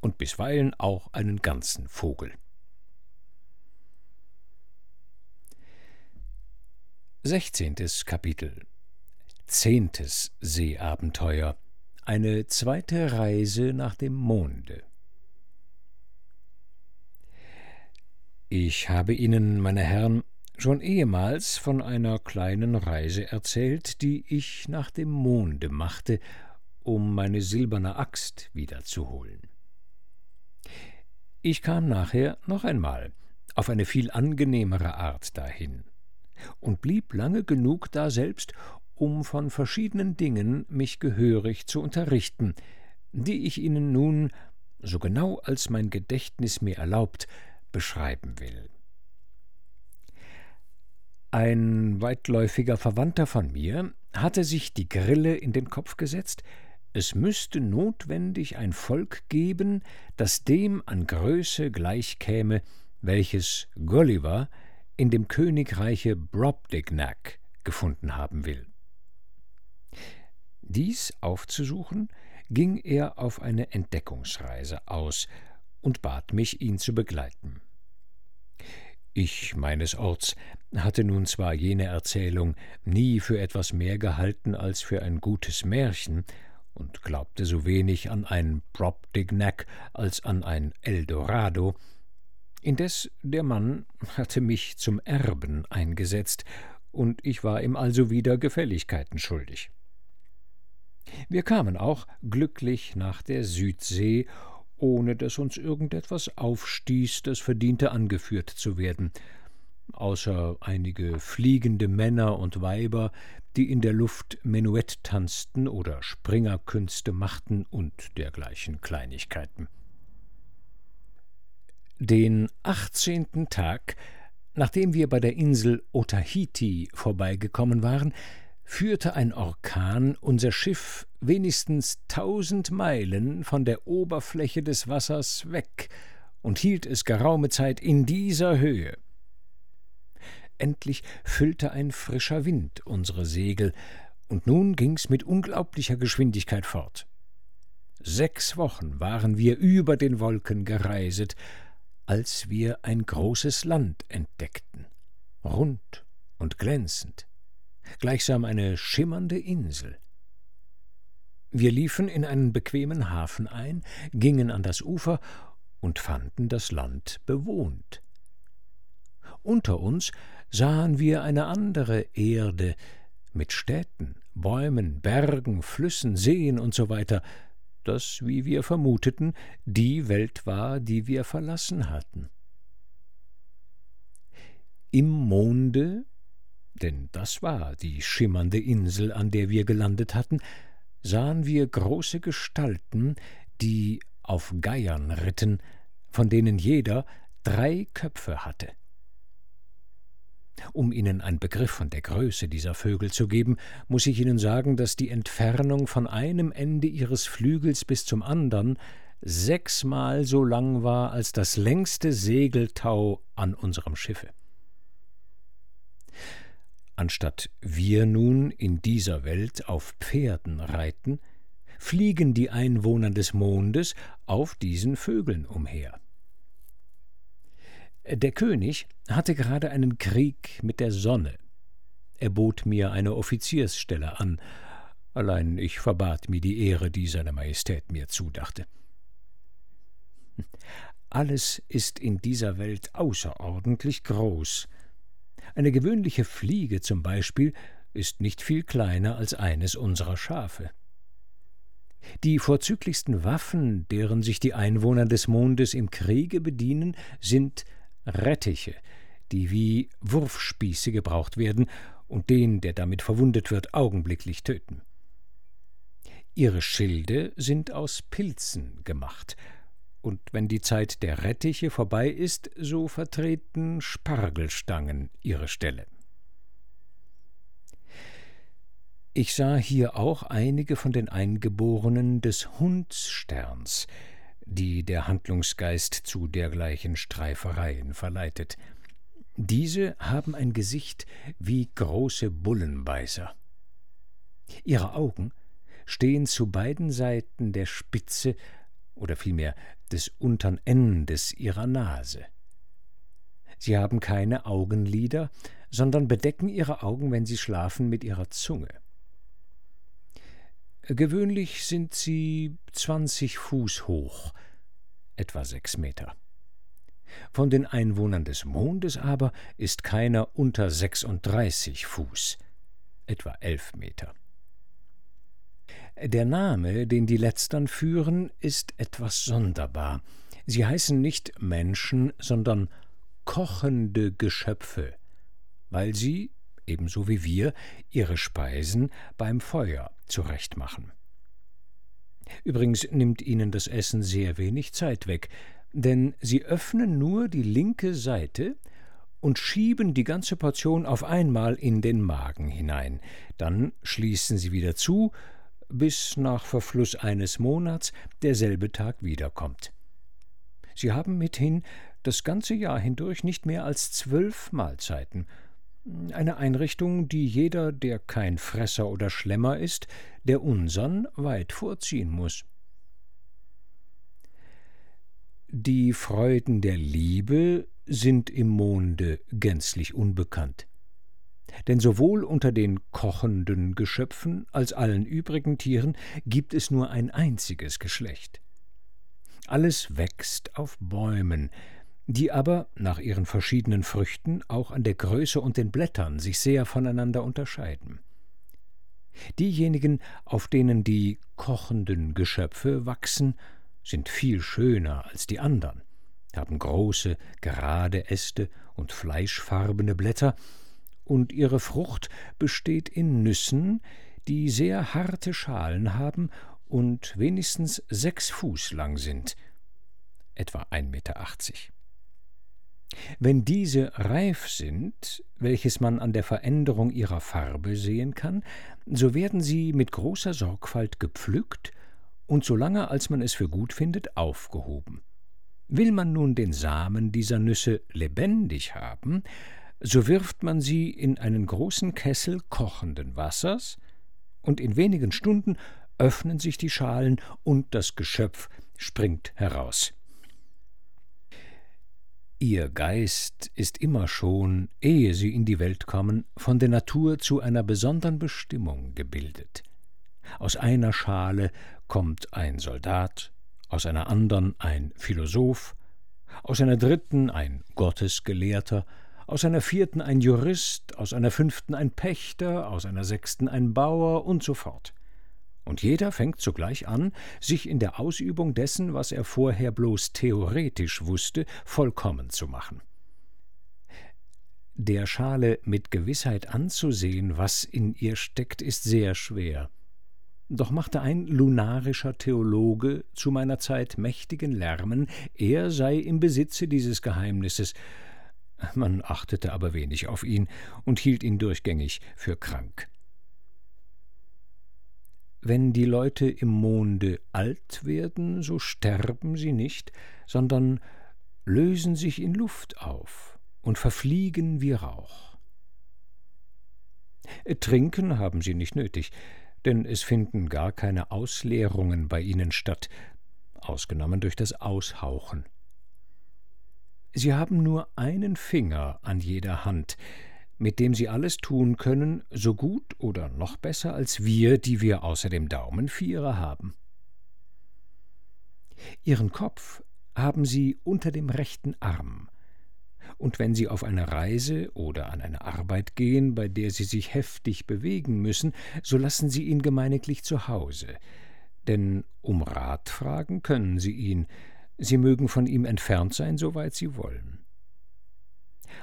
und bisweilen auch einen ganzen Vogel. Sechzehntes Kapitel. Zehntes Seeabenteuer. Eine zweite Reise nach dem Monde. Ich habe Ihnen, meine Herren, schon ehemals von einer kleinen Reise erzählt, die ich nach dem Monde machte, um meine silberne Axt wiederzuholen. Ich kam nachher noch einmal auf eine viel angenehmere Art dahin und blieb lange genug daselbst, um von verschiedenen Dingen mich gehörig zu unterrichten, die ich Ihnen nun, so genau als mein Gedächtnis mir erlaubt, beschreiben will. Ein weitläufiger Verwandter von mir hatte sich die Grille in den Kopf gesetzt, es müsste notwendig ein Volk geben, das dem an Größe gleichkäme, welches Gulliver in dem Königreiche Brobdingnag gefunden haben will. Dies aufzusuchen, ging er auf eine Entdeckungsreise aus und bat mich, ihn zu begleiten. Ich meines Orts hatte nun zwar jene Erzählung nie für etwas mehr gehalten als für ein gutes Märchen und glaubte so wenig an ein Brobdingnag als an ein Eldorado, indes der Mann hatte mich zum Erben eingesetzt, und ich war ihm also wieder Gefälligkeiten schuldig. Wir kamen auch glücklich nach der Südsee ohne dass uns irgendetwas aufstieß, das verdiente angeführt zu werden, außer einige fliegende Männer und Weiber, die in der Luft Menuett tanzten oder Springerkünste machten und dergleichen Kleinigkeiten. Den achtzehnten Tag, nachdem wir bei der Insel Otahiti vorbeigekommen waren, führte ein Orkan unser Schiff wenigstens tausend Meilen von der Oberfläche des Wassers weg und hielt es geraume Zeit in dieser Höhe. Endlich füllte ein frischer Wind unsere Segel, und nun ging's mit unglaublicher Geschwindigkeit fort. Sechs Wochen waren wir über den Wolken gereiset, als wir ein großes Land entdeckten, rund und glänzend gleichsam eine schimmernde Insel. Wir liefen in einen bequemen Hafen ein, gingen an das Ufer und fanden das Land bewohnt. Unter uns sahen wir eine andere Erde mit Städten, Bäumen, Bergen, Flüssen, Seen und so das, wie wir vermuteten, die Welt war, die wir verlassen hatten. Im Monde denn das war die schimmernde Insel, an der wir gelandet hatten, sahen wir große Gestalten, die auf Geiern ritten, von denen jeder drei Köpfe hatte. Um Ihnen einen Begriff von der Größe dieser Vögel zu geben, muss ich Ihnen sagen, dass die Entfernung von einem Ende ihres Flügels bis zum andern sechsmal so lang war als das längste Segeltau an unserem Schiffe. Anstatt wir nun in dieser Welt auf Pferden reiten, fliegen die Einwohner des Mondes auf diesen Vögeln umher. Der König hatte gerade einen Krieg mit der Sonne. Er bot mir eine Offiziersstelle an, allein ich verbat mir die Ehre, die seine Majestät mir zudachte. Alles ist in dieser Welt außerordentlich groß, eine gewöhnliche Fliege zum Beispiel ist nicht viel kleiner als eines unserer Schafe. Die vorzüglichsten Waffen, deren sich die Einwohner des Mondes im Kriege bedienen, sind Rettiche, die wie Wurfspieße gebraucht werden und den, der damit verwundet wird, augenblicklich töten. Ihre Schilde sind aus Pilzen gemacht, und wenn die Zeit der Rettiche vorbei ist, so vertreten Spargelstangen ihre Stelle. Ich sah hier auch einige von den Eingeborenen des Hundssterns, die der Handlungsgeist zu dergleichen Streifereien verleitet. Diese haben ein Gesicht wie große Bullenbeißer. Ihre Augen stehen zu beiden Seiten der Spitze oder vielmehr des untern Endes ihrer Nase. Sie haben keine Augenlider, sondern bedecken ihre Augen, wenn sie schlafen, mit ihrer Zunge. Gewöhnlich sind sie zwanzig Fuß hoch, etwa sechs Meter. Von den Einwohnern des Mondes aber ist keiner unter sechsunddreißig Fuß, etwa elf Meter. Der Name, den die Letztern führen, ist etwas sonderbar. Sie heißen nicht Menschen, sondern kochende Geschöpfe, weil sie, ebenso wie wir, ihre Speisen beim Feuer zurechtmachen. Übrigens nimmt ihnen das Essen sehr wenig Zeit weg, denn sie öffnen nur die linke Seite und schieben die ganze Portion auf einmal in den Magen hinein, dann schließen sie wieder zu bis nach Verfluss eines Monats derselbe Tag wiederkommt. Sie haben mithin das ganze Jahr hindurch nicht mehr als zwölf Mahlzeiten. Eine Einrichtung, die jeder, der kein Fresser oder Schlemmer ist, der unsern weit vorziehen muss. Die Freuden der Liebe sind im Monde gänzlich unbekannt denn sowohl unter den kochenden Geschöpfen als allen übrigen Tieren gibt es nur ein einziges Geschlecht. Alles wächst auf Bäumen, die aber nach ihren verschiedenen Früchten auch an der Größe und den Blättern sich sehr voneinander unterscheiden. Diejenigen, auf denen die kochenden Geschöpfe wachsen, sind viel schöner als die andern, haben große, gerade Äste und fleischfarbene Blätter, und ihre Frucht besteht in Nüssen, die sehr harte Schalen haben und wenigstens sechs Fuß lang sind, etwa 1,80 Meter. Wenn diese reif sind, welches man an der Veränderung ihrer Farbe sehen kann, so werden sie mit großer Sorgfalt gepflückt und so lange als man es für gut findet, aufgehoben. Will man nun den Samen dieser Nüsse lebendig haben, so wirft man sie in einen großen Kessel kochenden Wassers, und in wenigen Stunden öffnen sich die Schalen und das Geschöpf springt heraus. Ihr Geist ist immer schon, ehe sie in die Welt kommen, von der Natur zu einer besonderen Bestimmung gebildet. Aus einer Schale kommt ein Soldat, aus einer andern ein Philosoph, aus einer dritten ein Gottesgelehrter, aus einer vierten ein Jurist, aus einer fünften ein Pächter, aus einer sechsten ein Bauer und so fort. Und jeder fängt sogleich an, sich in der Ausübung dessen, was er vorher bloß theoretisch wusste, vollkommen zu machen. Der Schale mit Gewissheit anzusehen, was in ihr steckt, ist sehr schwer. Doch machte ein lunarischer Theologe zu meiner Zeit mächtigen Lärmen, er sei im Besitze dieses Geheimnisses, man achtete aber wenig auf ihn und hielt ihn durchgängig für krank. Wenn die Leute im Monde alt werden, so sterben sie nicht, sondern lösen sich in Luft auf und verfliegen wie Rauch. Trinken haben sie nicht nötig, denn es finden gar keine Ausleerungen bei ihnen statt, ausgenommen durch das Aushauchen. Sie haben nur einen Finger an jeder Hand, mit dem Sie alles tun können, so gut oder noch besser als wir, die wir außer dem Daumen Vierer haben. Ihren Kopf haben Sie unter dem rechten Arm, und wenn Sie auf eine Reise oder an eine Arbeit gehen, bei der Sie sich heftig bewegen müssen, so lassen Sie ihn gemeiniglich zu Hause, denn um Rat fragen können Sie ihn, Sie mögen von ihm entfernt sein, soweit Sie wollen.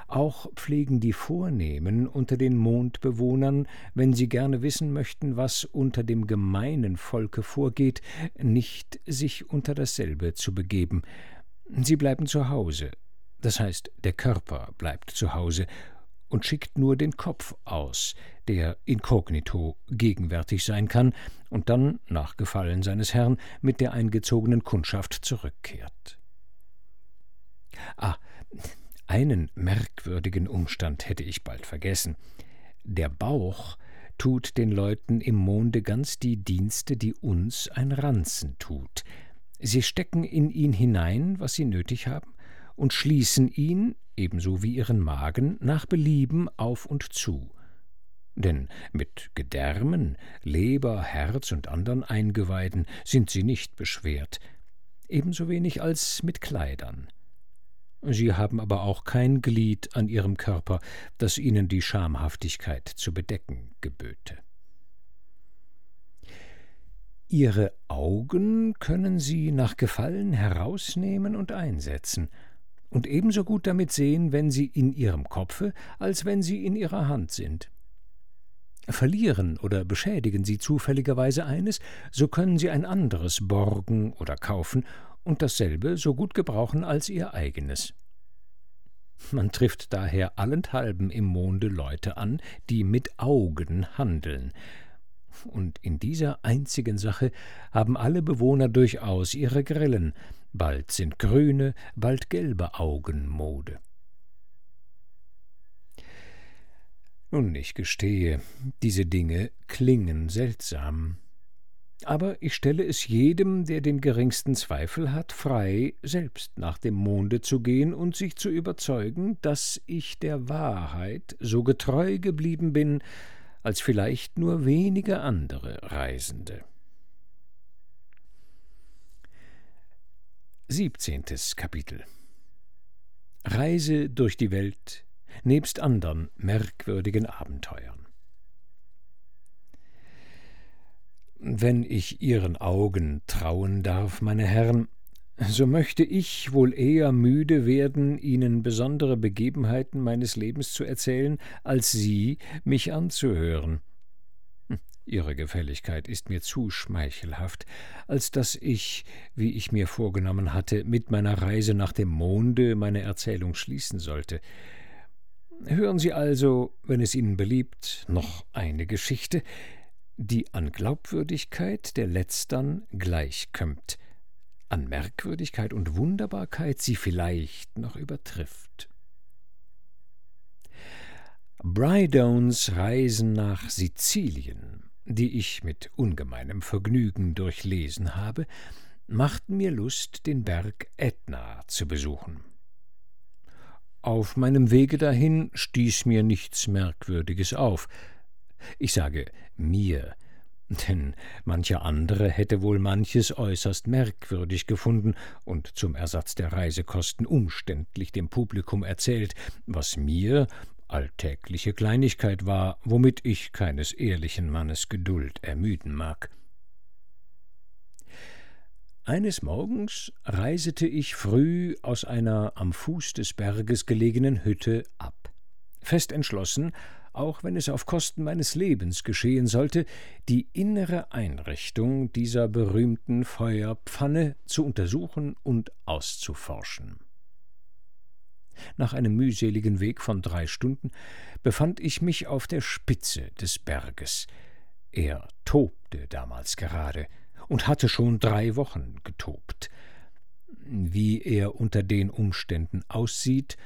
Auch pflegen die Vornehmen unter den Mondbewohnern, wenn sie gerne wissen möchten, was unter dem gemeinen Volke vorgeht, nicht sich unter dasselbe zu begeben. Sie bleiben zu Hause, das heißt, der Körper bleibt zu Hause und schickt nur den Kopf aus, der inkognito gegenwärtig sein kann und dann, nach Gefallen seines Herrn, mit der eingezogenen Kundschaft zurückkehrt. Ah, einen merkwürdigen Umstand hätte ich bald vergessen. Der Bauch tut den Leuten im Monde ganz die Dienste, die uns ein Ranzen tut. Sie stecken in ihn hinein, was sie nötig haben, und schließen ihn, ebenso wie ihren Magen, nach Belieben auf und zu. Denn mit Gedärmen, Leber, Herz und andern Eingeweiden sind sie nicht beschwert, ebenso wenig als mit Kleidern. Sie haben aber auch kein Glied an ihrem Körper, das ihnen die Schamhaftigkeit zu bedecken geböte. Ihre Augen können Sie nach Gefallen herausnehmen und einsetzen, und ebenso gut damit sehen, wenn sie in Ihrem Kopfe, als wenn sie in Ihrer Hand sind. Verlieren oder beschädigen Sie zufälligerweise eines, so können Sie ein anderes borgen oder kaufen und dasselbe so gut gebrauchen als ihr eigenes. Man trifft daher allenthalben im Monde Leute an, die mit Augen handeln, und in dieser einzigen Sache haben alle Bewohner durchaus ihre Grillen, bald sind grüne, bald gelbe Augen Mode. Nun, ich gestehe, diese Dinge klingen seltsam, aber ich stelle es jedem, der den geringsten Zweifel hat, frei, selbst nach dem Monde zu gehen und sich zu überzeugen, dass ich der Wahrheit so getreu geblieben bin, als vielleicht nur wenige andere Reisende. Siebzehntes Kapitel Reise durch die Welt nebst andern merkwürdigen Abenteuern. Wenn ich Ihren Augen trauen darf, meine Herren, so möchte ich wohl eher müde werden, Ihnen besondere Begebenheiten meines Lebens zu erzählen, als Sie mich anzuhören. Hm, Ihre Gefälligkeit ist mir zu schmeichelhaft, als dass ich, wie ich mir vorgenommen hatte, mit meiner Reise nach dem Monde meine Erzählung schließen sollte. Hören Sie also, wenn es Ihnen beliebt, noch eine Geschichte, die an Glaubwürdigkeit der letztern gleichkömmt, an Merkwürdigkeit und Wunderbarkeit sie vielleicht noch übertrifft. Brydones Reisen nach Sizilien, die ich mit ungemeinem Vergnügen durchlesen habe, machten mir Lust, den Berg Ätna zu besuchen. Auf meinem Wege dahin stieß mir nichts Merkwürdiges auf, ich sage mir, denn mancher andere hätte wohl manches äußerst merkwürdig gefunden und zum Ersatz der Reisekosten umständlich dem Publikum erzählt, was mir alltägliche Kleinigkeit war, womit ich keines ehrlichen Mannes Geduld ermüden mag. Eines Morgens reisete ich früh aus einer am Fuß des Berges gelegenen Hütte ab, fest entschlossen, auch wenn es auf Kosten meines Lebens geschehen sollte, die innere Einrichtung dieser berühmten Feuerpfanne zu untersuchen und auszuforschen. Nach einem mühseligen Weg von drei Stunden befand ich mich auf der Spitze des Berges. Er tobte damals gerade und hatte schon drei Wochen getobt. Wie er unter den Umständen aussieht,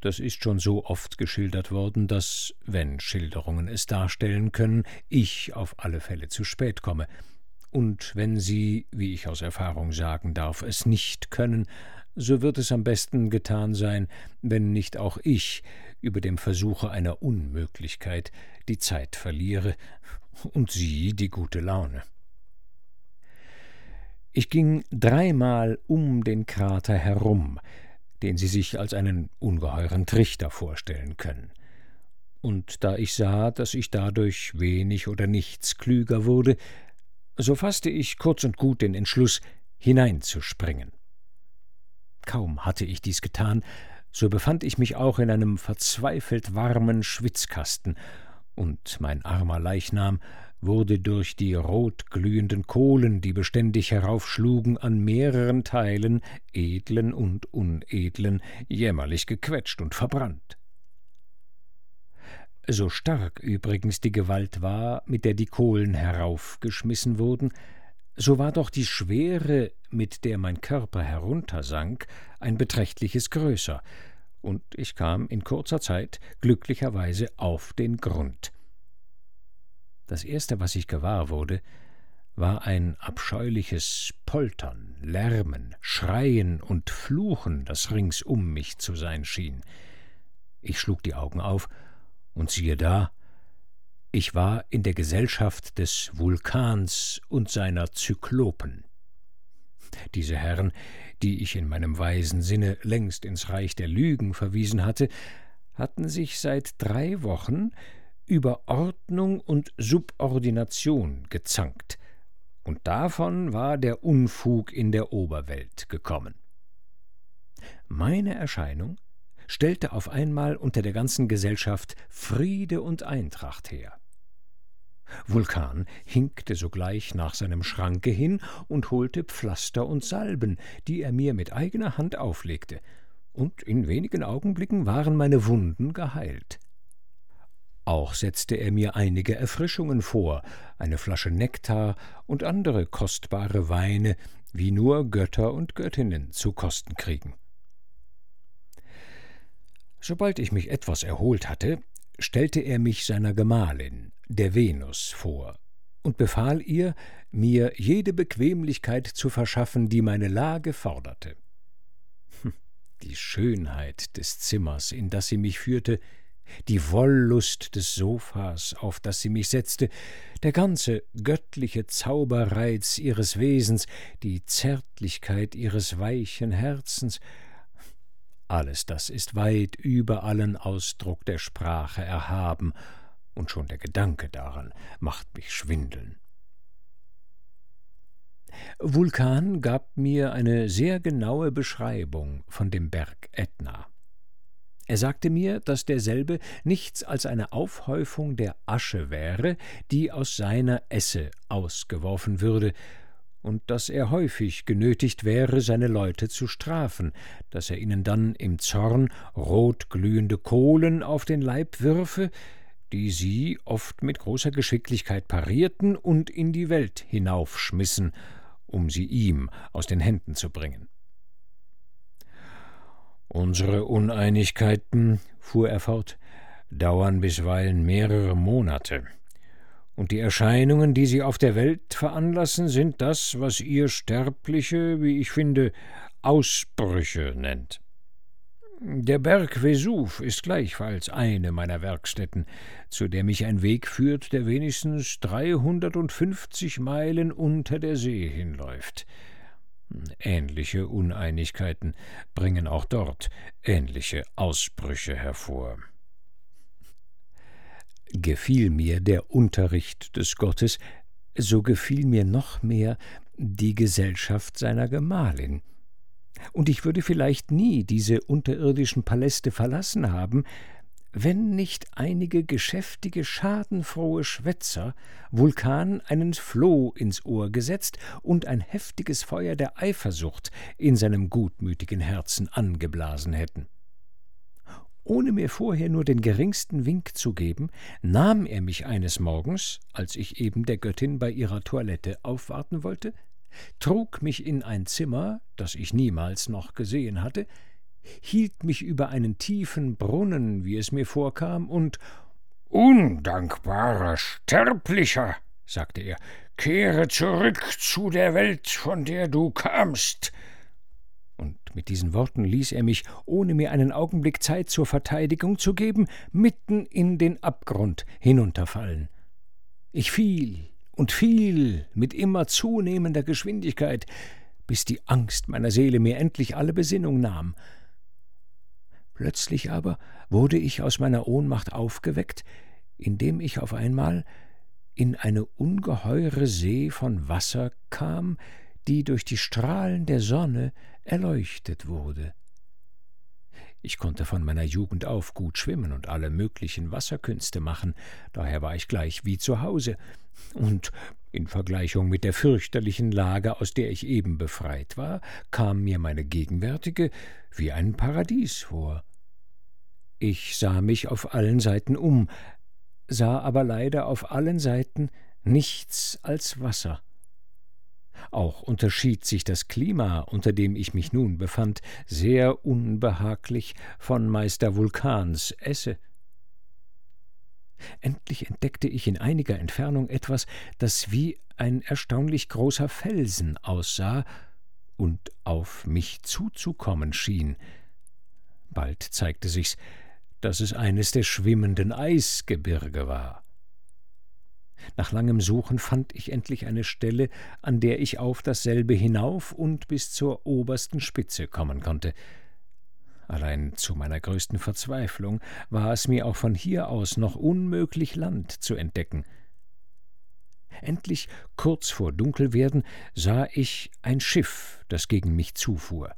das ist schon so oft geschildert worden, dass, wenn Schilderungen es darstellen können, ich auf alle Fälle zu spät komme. Und wenn sie, wie ich aus Erfahrung sagen darf, es nicht können, so wird es am besten getan sein, wenn nicht auch ich über dem Versuche einer Unmöglichkeit die Zeit verliere und sie die gute Laune. Ich ging dreimal um den Krater herum, den Sie sich als einen ungeheuren Trichter vorstellen können. Und da ich sah, dass ich dadurch wenig oder nichts klüger wurde, so fasste ich kurz und gut den Entschluss, hineinzuspringen. Kaum hatte ich dies getan, so befand ich mich auch in einem verzweifelt warmen Schwitzkasten, und mein armer Leichnam wurde durch die rotglühenden Kohlen, die beständig heraufschlugen, an mehreren Teilen, edlen und unedlen, jämmerlich gequetscht und verbrannt. So stark übrigens die Gewalt war, mit der die Kohlen heraufgeschmissen wurden, so war doch die Schwere, mit der mein Körper heruntersank, ein beträchtliches größer, und ich kam in kurzer Zeit glücklicherweise auf den Grund. Das erste, was ich gewahr wurde, war ein abscheuliches Poltern, Lärmen, Schreien und Fluchen, das rings um mich zu sein schien. Ich schlug die Augen auf, und siehe da, ich war in der Gesellschaft des Vulkans und seiner Zyklopen. Diese Herren, die ich in meinem weisen Sinne längst ins Reich der Lügen verwiesen hatte, hatten sich seit drei Wochen über Ordnung und Subordination gezankt, und davon war der Unfug in der Oberwelt gekommen. Meine Erscheinung stellte auf einmal unter der ganzen Gesellschaft Friede und Eintracht her. Vulkan hinkte sogleich nach seinem Schranke hin und holte Pflaster und Salben, die er mir mit eigener Hand auflegte, und in wenigen Augenblicken waren meine Wunden geheilt. Auch setzte er mir einige Erfrischungen vor, eine Flasche Nektar und andere kostbare Weine, wie nur Götter und Göttinnen zu kosten kriegen. Sobald ich mich etwas erholt hatte, stellte er mich seiner Gemahlin, der Venus, vor und befahl ihr, mir jede Bequemlichkeit zu verschaffen, die meine Lage forderte. Hm, die Schönheit des Zimmers, in das sie mich führte, die Wollust des Sofas, auf das sie mich setzte, der ganze göttliche Zauberreiz ihres Wesens, die Zärtlichkeit ihres weichen Herzens, alles das ist weit über allen Ausdruck der Sprache erhaben, und schon der Gedanke daran macht mich schwindeln. Vulkan gab mir eine sehr genaue Beschreibung von dem Berg Ätna. Er sagte mir, dass derselbe nichts als eine Aufhäufung der Asche wäre, die aus seiner Esse ausgeworfen würde, und dass er häufig genötigt wäre, seine Leute zu strafen, dass er ihnen dann im Zorn rotglühende Kohlen auf den Leib würfe, die sie oft mit großer Geschicklichkeit parierten und in die Welt hinaufschmissen, um sie ihm aus den Händen zu bringen. Unsere Uneinigkeiten, fuhr er fort, dauern bisweilen mehrere Monate und die Erscheinungen, die sie auf der Welt veranlassen, sind das, was ihr Sterbliche, wie ich finde, Ausbrüche nennt. Der Berg Vesuv ist gleichfalls eine meiner Werkstätten, zu der mich ein Weg führt, der wenigstens dreihundertundfünfzig Meilen unter der See hinläuft. Ähnliche Uneinigkeiten bringen auch dort ähnliche Ausbrüche hervor gefiel mir der Unterricht des Gottes, so gefiel mir noch mehr die Gesellschaft seiner Gemahlin. Und ich würde vielleicht nie diese unterirdischen Paläste verlassen haben, wenn nicht einige geschäftige, schadenfrohe Schwätzer Vulkan einen Floh ins Ohr gesetzt und ein heftiges Feuer der Eifersucht in seinem gutmütigen Herzen angeblasen hätten. Ohne mir vorher nur den geringsten Wink zu geben, nahm er mich eines Morgens, als ich eben der Göttin bei ihrer Toilette aufwarten wollte, trug mich in ein Zimmer, das ich niemals noch gesehen hatte, hielt mich über einen tiefen Brunnen, wie es mir vorkam, und Undankbarer Sterblicher, sagte er, kehre zurück zu der Welt, von der du kamst, und mit diesen Worten ließ er mich, ohne mir einen Augenblick Zeit zur Verteidigung zu geben, mitten in den Abgrund hinunterfallen. Ich fiel und fiel mit immer zunehmender Geschwindigkeit, bis die Angst meiner Seele mir endlich alle Besinnung nahm. Plötzlich aber wurde ich aus meiner Ohnmacht aufgeweckt, indem ich auf einmal in eine ungeheure See von Wasser kam, die durch die Strahlen der Sonne erleuchtet wurde. Ich konnte von meiner Jugend auf gut schwimmen und alle möglichen Wasserkünste machen, daher war ich gleich wie zu Hause, und in Vergleichung mit der fürchterlichen Lage, aus der ich eben befreit war, kam mir meine gegenwärtige wie ein Paradies vor. Ich sah mich auf allen Seiten um, sah aber leider auf allen Seiten nichts als Wasser. Auch unterschied sich das Klima, unter dem ich mich nun befand, sehr unbehaglich von Meister Vulkans Esse. Endlich entdeckte ich in einiger Entfernung etwas, das wie ein erstaunlich großer Felsen aussah und auf mich zuzukommen schien. Bald zeigte sich's, dass es eines der schwimmenden Eisgebirge war. Nach langem Suchen fand ich endlich eine Stelle, an der ich auf dasselbe hinauf und bis zur obersten Spitze kommen konnte. Allein zu meiner größten Verzweiflung war es mir auch von hier aus noch unmöglich, Land zu entdecken. Endlich, kurz vor Dunkelwerden, sah ich ein Schiff, das gegen mich zufuhr.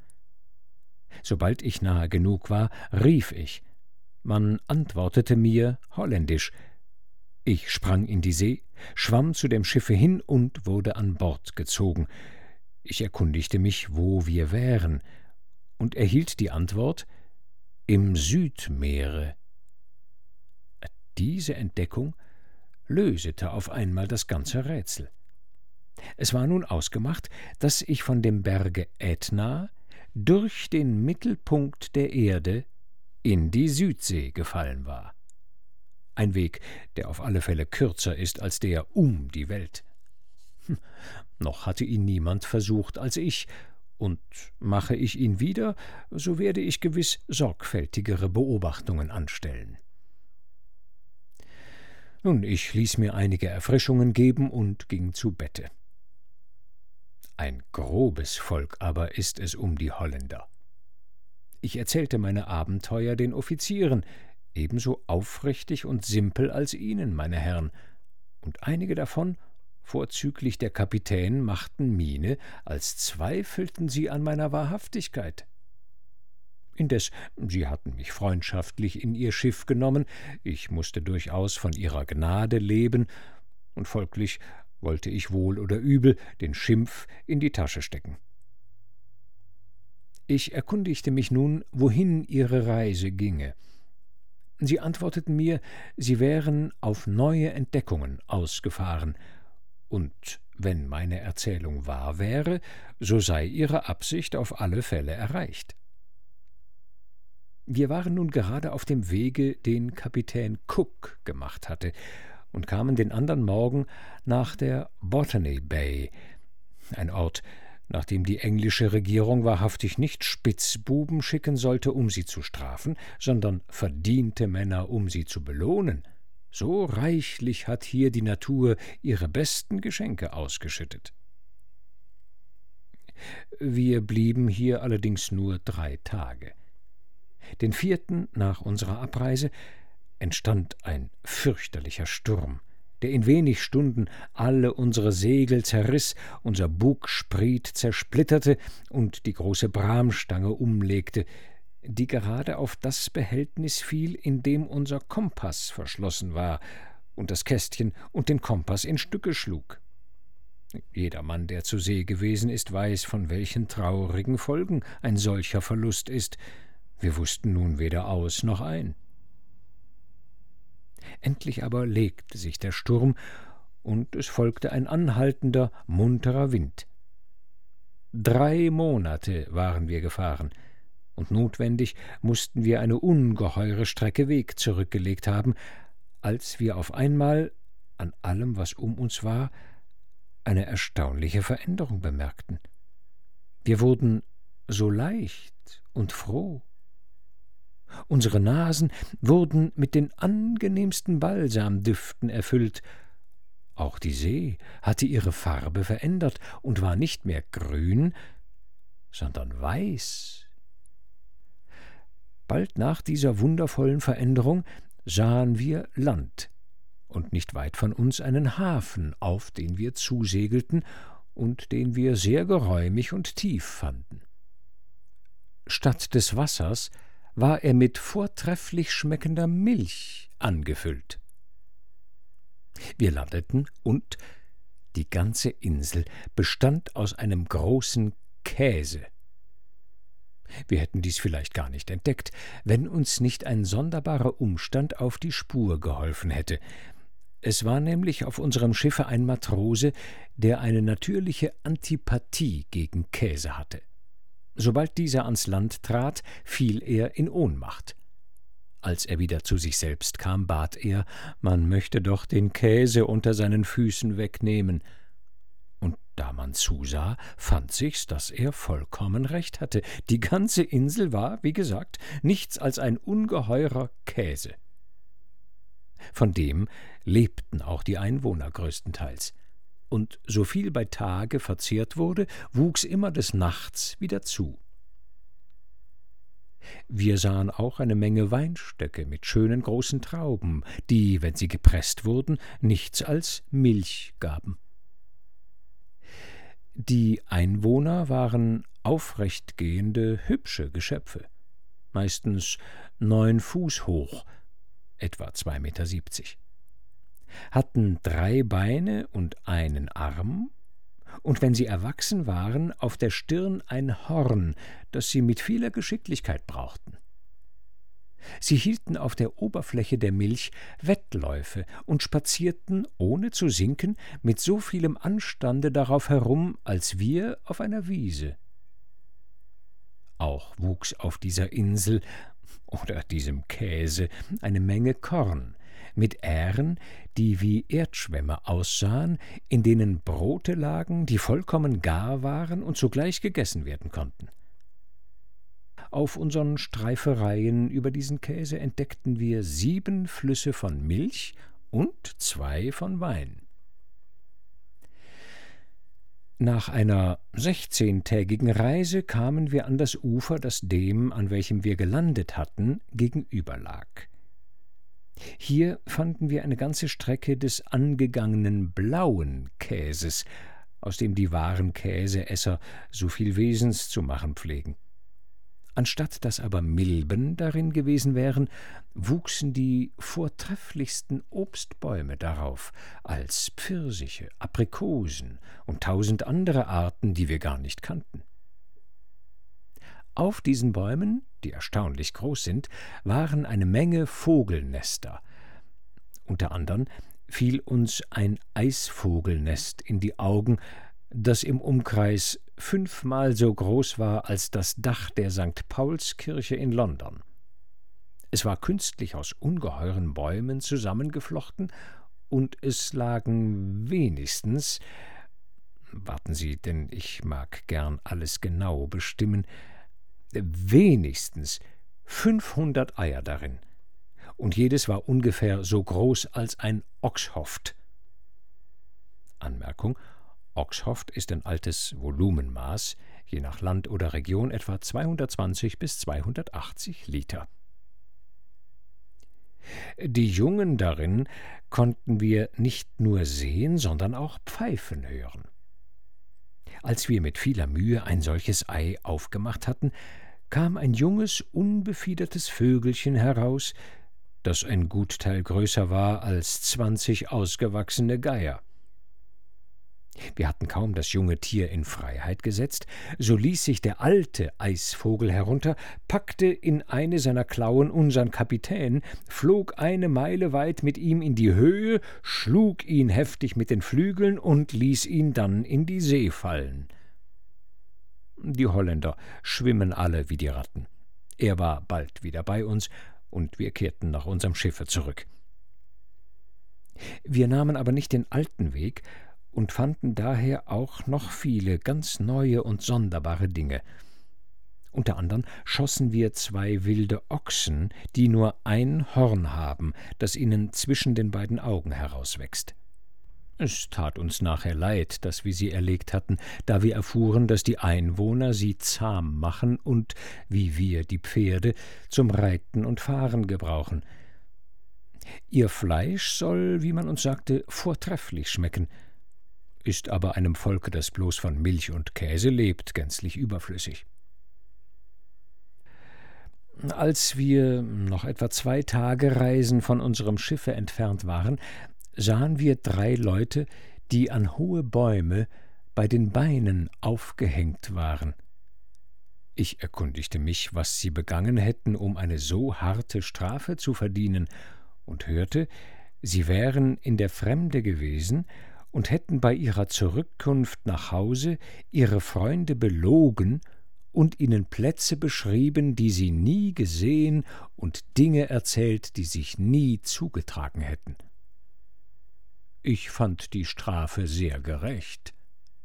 Sobald ich nahe genug war, rief ich. Man antwortete mir holländisch. Ich sprang in die See, schwamm zu dem Schiffe hin und wurde an Bord gezogen. Ich erkundigte mich, wo wir wären und erhielt die Antwort im Südmeere. Diese Entdeckung lösete auf einmal das ganze Rätsel. Es war nun ausgemacht, dass ich von dem Berge Ätna durch den Mittelpunkt der Erde in die Südsee gefallen war. Ein Weg, der auf alle Fälle kürzer ist als der um die Welt. Hm, noch hatte ihn niemand versucht als ich, und mache ich ihn wieder, so werde ich gewiss sorgfältigere Beobachtungen anstellen. Nun, ich ließ mir einige Erfrischungen geben und ging zu Bette. Ein grobes Volk aber ist es um die Holländer. Ich erzählte meine Abenteuer den Offizieren, ebenso aufrichtig und simpel als Ihnen, meine Herren, und einige davon vorzüglich der Kapitän, machten Miene, als zweifelten sie an meiner Wahrhaftigkeit. Indes, sie hatten mich freundschaftlich in ihr Schiff genommen, ich musste durchaus von ihrer Gnade leben, und folglich wollte ich wohl oder übel den Schimpf in die Tasche stecken. Ich erkundigte mich nun, wohin ihre Reise ginge. Sie antworteten mir, sie wären auf neue Entdeckungen ausgefahren, und wenn meine Erzählung wahr wäre, so sei ihre Absicht auf alle Fälle erreicht. Wir waren nun gerade auf dem Wege, den Kapitän Cook gemacht hatte, und kamen den andern Morgen nach der Botany Bay, ein Ort, nach dem die englische Regierung wahrhaftig nicht Spitzbuben schicken sollte, um sie zu strafen, sondern verdiente Männer, um sie zu belohnen. So reichlich hat hier die Natur ihre besten Geschenke ausgeschüttet. Wir blieben hier allerdings nur drei Tage. Den vierten nach unserer Abreise entstand ein fürchterlicher Sturm, der in wenig Stunden alle unsere Segel zerriß, unser Bugspriet zersplitterte und die große Bramstange umlegte, die gerade auf das Behältnis fiel, in dem unser Kompass verschlossen war, und das Kästchen und den Kompass in Stücke schlug. Jeder Mann, der zu See gewesen ist, weiß, von welchen traurigen Folgen ein solcher Verlust ist. Wir wussten nun weder aus noch ein. Endlich aber legte sich der Sturm, und es folgte ein anhaltender, munterer Wind. Drei Monate waren wir gefahren, und notwendig mussten wir eine ungeheure Strecke Weg zurückgelegt haben, als wir auf einmal an allem, was um uns war, eine erstaunliche Veränderung bemerkten. Wir wurden so leicht und froh. Unsere Nasen wurden mit den angenehmsten Balsamdüften erfüllt, auch die See hatte ihre Farbe verändert und war nicht mehr grün, sondern weiß Bald nach dieser wundervollen Veränderung sahen wir Land und nicht weit von uns einen Hafen, auf den wir zusegelten und den wir sehr geräumig und tief fanden. Statt des Wassers war er mit vortrefflich schmeckender Milch angefüllt. Wir landeten und die ganze Insel bestand aus einem großen Käse. Wir hätten dies vielleicht gar nicht entdeckt, wenn uns nicht ein sonderbarer Umstand auf die Spur geholfen hätte. Es war nämlich auf unserem Schiffe ein Matrose, der eine natürliche Antipathie gegen Käse hatte. Sobald dieser ans Land trat, fiel er in Ohnmacht. Als er wieder zu sich selbst kam, bat er, man möchte doch den Käse unter seinen Füßen wegnehmen. Und da man zusah, fand sich's, dass er vollkommen recht hatte. Die ganze Insel war, wie gesagt, nichts als ein ungeheurer Käse. Von dem lebten auch die Einwohner größtenteils und so viel bei Tage verzehrt wurde, wuchs immer des Nachts wieder zu. Wir sahen auch eine Menge Weinstöcke mit schönen großen Trauben, die, wenn sie gepresst wurden, nichts als Milch gaben. Die Einwohner waren aufrechtgehende, hübsche Geschöpfe, meistens neun Fuß hoch, etwa zwei Meter siebzig hatten drei Beine und einen Arm, und wenn sie erwachsen waren, auf der Stirn ein Horn, das sie mit vieler Geschicklichkeit brauchten. Sie hielten auf der Oberfläche der Milch Wettläufe und spazierten, ohne zu sinken, mit so vielem Anstande darauf herum, als wir auf einer Wiese. Auch wuchs auf dieser Insel oder diesem Käse eine Menge Korn, mit Ähren, die wie Erdschwämme aussahen, in denen Brote lagen, die vollkommen gar waren und sogleich gegessen werden konnten. Auf unseren Streifereien über diesen Käse entdeckten wir sieben Flüsse von Milch und zwei von Wein. Nach einer sechzehntägigen Reise kamen wir an das Ufer, das dem, an welchem wir gelandet hatten, gegenüberlag. Hier fanden wir eine ganze Strecke des angegangenen blauen Käses, aus dem die wahren Käseesser so viel Wesens zu machen pflegen. Anstatt dass aber Milben darin gewesen wären, wuchsen die vortrefflichsten Obstbäume darauf, als Pfirsiche, Aprikosen und tausend andere Arten, die wir gar nicht kannten. Auf diesen Bäumen, die erstaunlich groß sind, waren eine Menge Vogelnester. Unter anderem fiel uns ein Eisvogelnest in die Augen, das im Umkreis fünfmal so groß war als das Dach der St. Paulskirche in London. Es war künstlich aus ungeheuren Bäumen zusammengeflochten, und es lagen wenigstens warten Sie, denn ich mag gern alles genau bestimmen, wenigstens fünfhundert Eier darin, und jedes war ungefähr so groß als ein Ochshoft. Anmerkung Ochshoft ist ein altes Volumenmaß, je nach Land oder Region etwa 220 bis 280 Liter. Die Jungen darin konnten wir nicht nur sehen, sondern auch pfeifen hören. Als wir mit vieler Mühe ein solches Ei aufgemacht hatten, kam ein junges, unbefiedertes Vögelchen heraus, das ein gut Teil größer war als zwanzig ausgewachsene Geier. Wir hatten kaum das junge Tier in Freiheit gesetzt, so ließ sich der alte Eisvogel herunter, packte in eine seiner Klauen unsern Kapitän, flog eine Meile weit mit ihm in die Höhe, schlug ihn heftig mit den Flügeln und ließ ihn dann in die See fallen. Die Holländer schwimmen alle wie die Ratten. Er war bald wieder bei uns, und wir kehrten nach unserem Schiffe zurück. Wir nahmen aber nicht den alten Weg und fanden daher auch noch viele ganz neue und sonderbare Dinge. Unter anderem schossen wir zwei wilde Ochsen, die nur ein Horn haben, das ihnen zwischen den beiden Augen herauswächst. Es tat uns nachher leid, dass wir sie erlegt hatten, da wir erfuhren, dass die Einwohner sie zahm machen und, wie wir die Pferde, zum Reiten und Fahren gebrauchen. Ihr Fleisch soll, wie man uns sagte, vortrefflich schmecken, ist aber einem Volke, das bloß von Milch und Käse lebt, gänzlich überflüssig. Als wir noch etwa zwei Tage Reisen von unserem Schiffe entfernt waren, sahen wir drei Leute, die an hohe Bäume bei den Beinen aufgehängt waren. Ich erkundigte mich, was sie begangen hätten, um eine so harte Strafe zu verdienen, und hörte, sie wären in der Fremde gewesen und hätten bei ihrer Zurückkunft nach Hause ihre Freunde belogen und ihnen Plätze beschrieben, die sie nie gesehen und Dinge erzählt, die sich nie zugetragen hätten. Ich fand die Strafe sehr gerecht,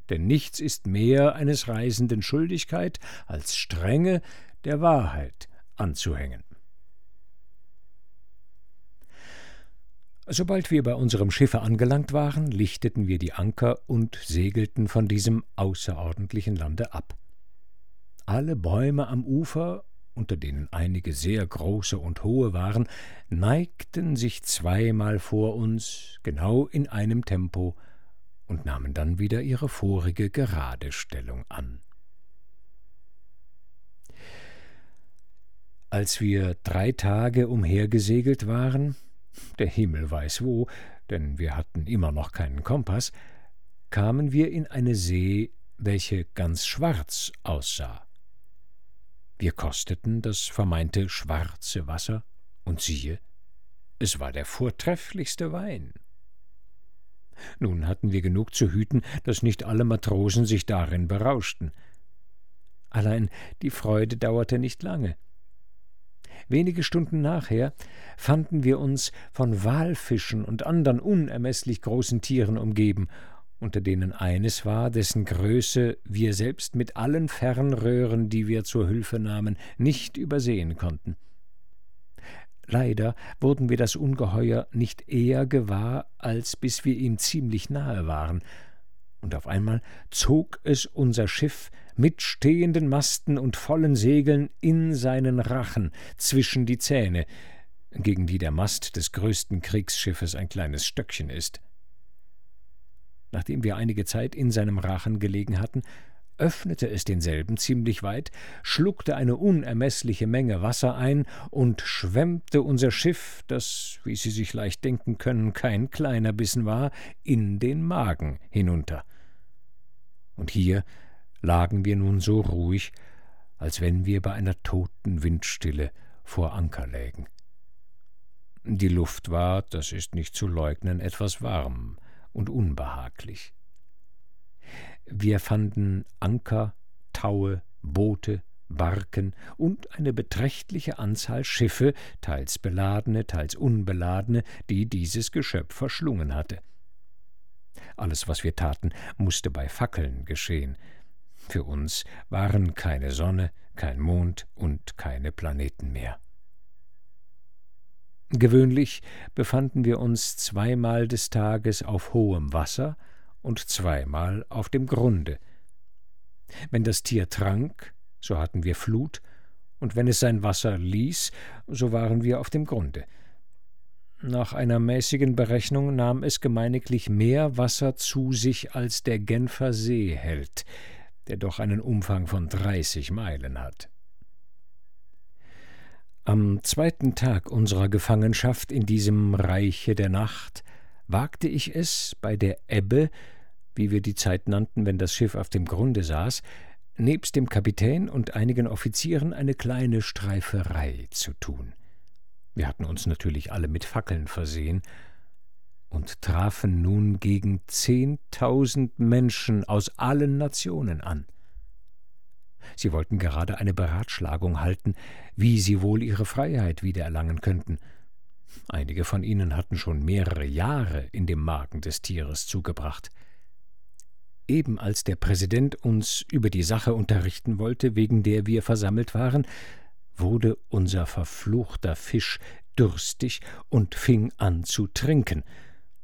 denn nichts ist mehr eines Reisenden Schuldigkeit, als Strenge der Wahrheit anzuhängen. Sobald wir bei unserem Schiffe angelangt waren, lichteten wir die Anker und segelten von diesem außerordentlichen Lande ab. Alle Bäume am Ufer, unter denen einige sehr große und hohe waren, neigten sich zweimal vor uns, genau in einem Tempo, und nahmen dann wieder ihre vorige gerade Stellung an. Als wir drei Tage umhergesegelt waren, der Himmel weiß wo, denn wir hatten immer noch keinen Kompass, kamen wir in eine See, welche ganz schwarz aussah. Wir kosteten das vermeinte schwarze Wasser, und siehe, es war der vortrefflichste Wein. Nun hatten wir genug zu hüten, dass nicht alle Matrosen sich darin berauschten. Allein die Freude dauerte nicht lange. Wenige Stunden nachher fanden wir uns von Walfischen und andern unermeßlich großen Tieren umgeben unter denen eines war, dessen Größe wir selbst mit allen Fernröhren, die wir zur Hülfe nahmen, nicht übersehen konnten. Leider wurden wir das Ungeheuer nicht eher gewahr, als bis wir ihm ziemlich nahe waren, und auf einmal zog es unser Schiff mit stehenden Masten und vollen Segeln in seinen Rachen zwischen die Zähne, gegen die der Mast des größten Kriegsschiffes ein kleines Stöckchen ist. Nachdem wir einige Zeit in seinem Rachen gelegen hatten, öffnete es denselben ziemlich weit, schluckte eine unermeßliche Menge Wasser ein und schwemmte unser Schiff, das, wie Sie sich leicht denken können, kein kleiner Bissen war, in den Magen hinunter. Und hier lagen wir nun so ruhig, als wenn wir bei einer toten Windstille vor Anker lägen. Die Luft war, das ist nicht zu leugnen, etwas warm, und unbehaglich. Wir fanden Anker, Taue, Boote, Barken und eine beträchtliche Anzahl Schiffe, teils beladene, teils unbeladene, die dieses Geschöpf verschlungen hatte. Alles, was wir taten, musste bei Fackeln geschehen. Für uns waren keine Sonne, kein Mond und keine Planeten mehr. Gewöhnlich befanden wir uns zweimal des Tages auf hohem Wasser und zweimal auf dem Grunde. Wenn das Tier trank, so hatten wir Flut, und wenn es sein Wasser ließ, so waren wir auf dem Grunde. Nach einer mäßigen Berechnung nahm es gemeiniglich mehr Wasser zu sich, als der Genfer See hält, der doch einen Umfang von dreißig Meilen hat. Am zweiten Tag unserer Gefangenschaft in diesem Reiche der Nacht wagte ich es, bei der Ebbe, wie wir die Zeit nannten, wenn das Schiff auf dem Grunde saß, nebst dem Kapitän und einigen Offizieren eine kleine Streiferei zu tun. Wir hatten uns natürlich alle mit Fackeln versehen und trafen nun gegen zehntausend Menschen aus allen Nationen an. Sie wollten gerade eine Beratschlagung halten, wie sie wohl ihre Freiheit wiedererlangen könnten. Einige von ihnen hatten schon mehrere Jahre in dem Magen des Tieres zugebracht. Eben als der Präsident uns über die Sache unterrichten wollte, wegen der wir versammelt waren, wurde unser verfluchter Fisch durstig und fing an zu trinken,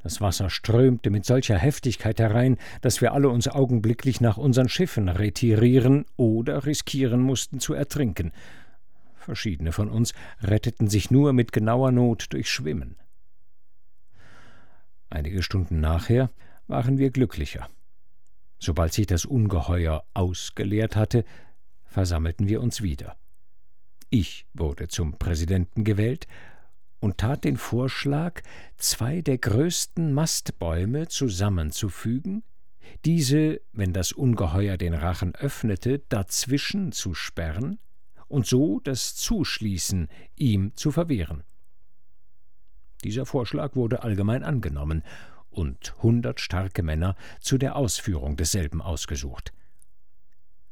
das Wasser strömte mit solcher Heftigkeit herein, dass wir alle uns augenblicklich nach unseren Schiffen retirieren oder riskieren mussten zu ertrinken. Verschiedene von uns retteten sich nur mit genauer Not durch Schwimmen. Einige Stunden nachher waren wir glücklicher. Sobald sich das Ungeheuer ausgeleert hatte, versammelten wir uns wieder. Ich wurde zum Präsidenten gewählt und tat den Vorschlag, zwei der größten Mastbäume zusammenzufügen, diese, wenn das Ungeheuer den Rachen öffnete, dazwischen zu sperren und so das Zuschließen ihm zu verwehren. Dieser Vorschlag wurde allgemein angenommen und hundert starke Männer zu der Ausführung desselben ausgesucht.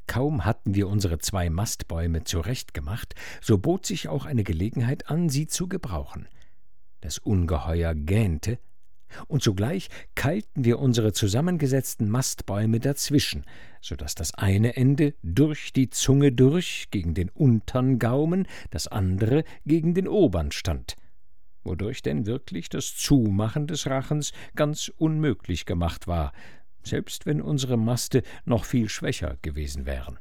Kaum hatten wir unsere zwei Mastbäume zurechtgemacht, so bot sich auch eine Gelegenheit an, sie zu gebrauchen. Das Ungeheuer gähnte, und sogleich keilten wir unsere zusammengesetzten Mastbäume dazwischen, so dass das eine Ende durch die Zunge durch gegen den untern Gaumen, das andere gegen den obern stand, wodurch denn wirklich das Zumachen des Rachens ganz unmöglich gemacht war, selbst wenn unsere Maste noch viel schwächer gewesen wären.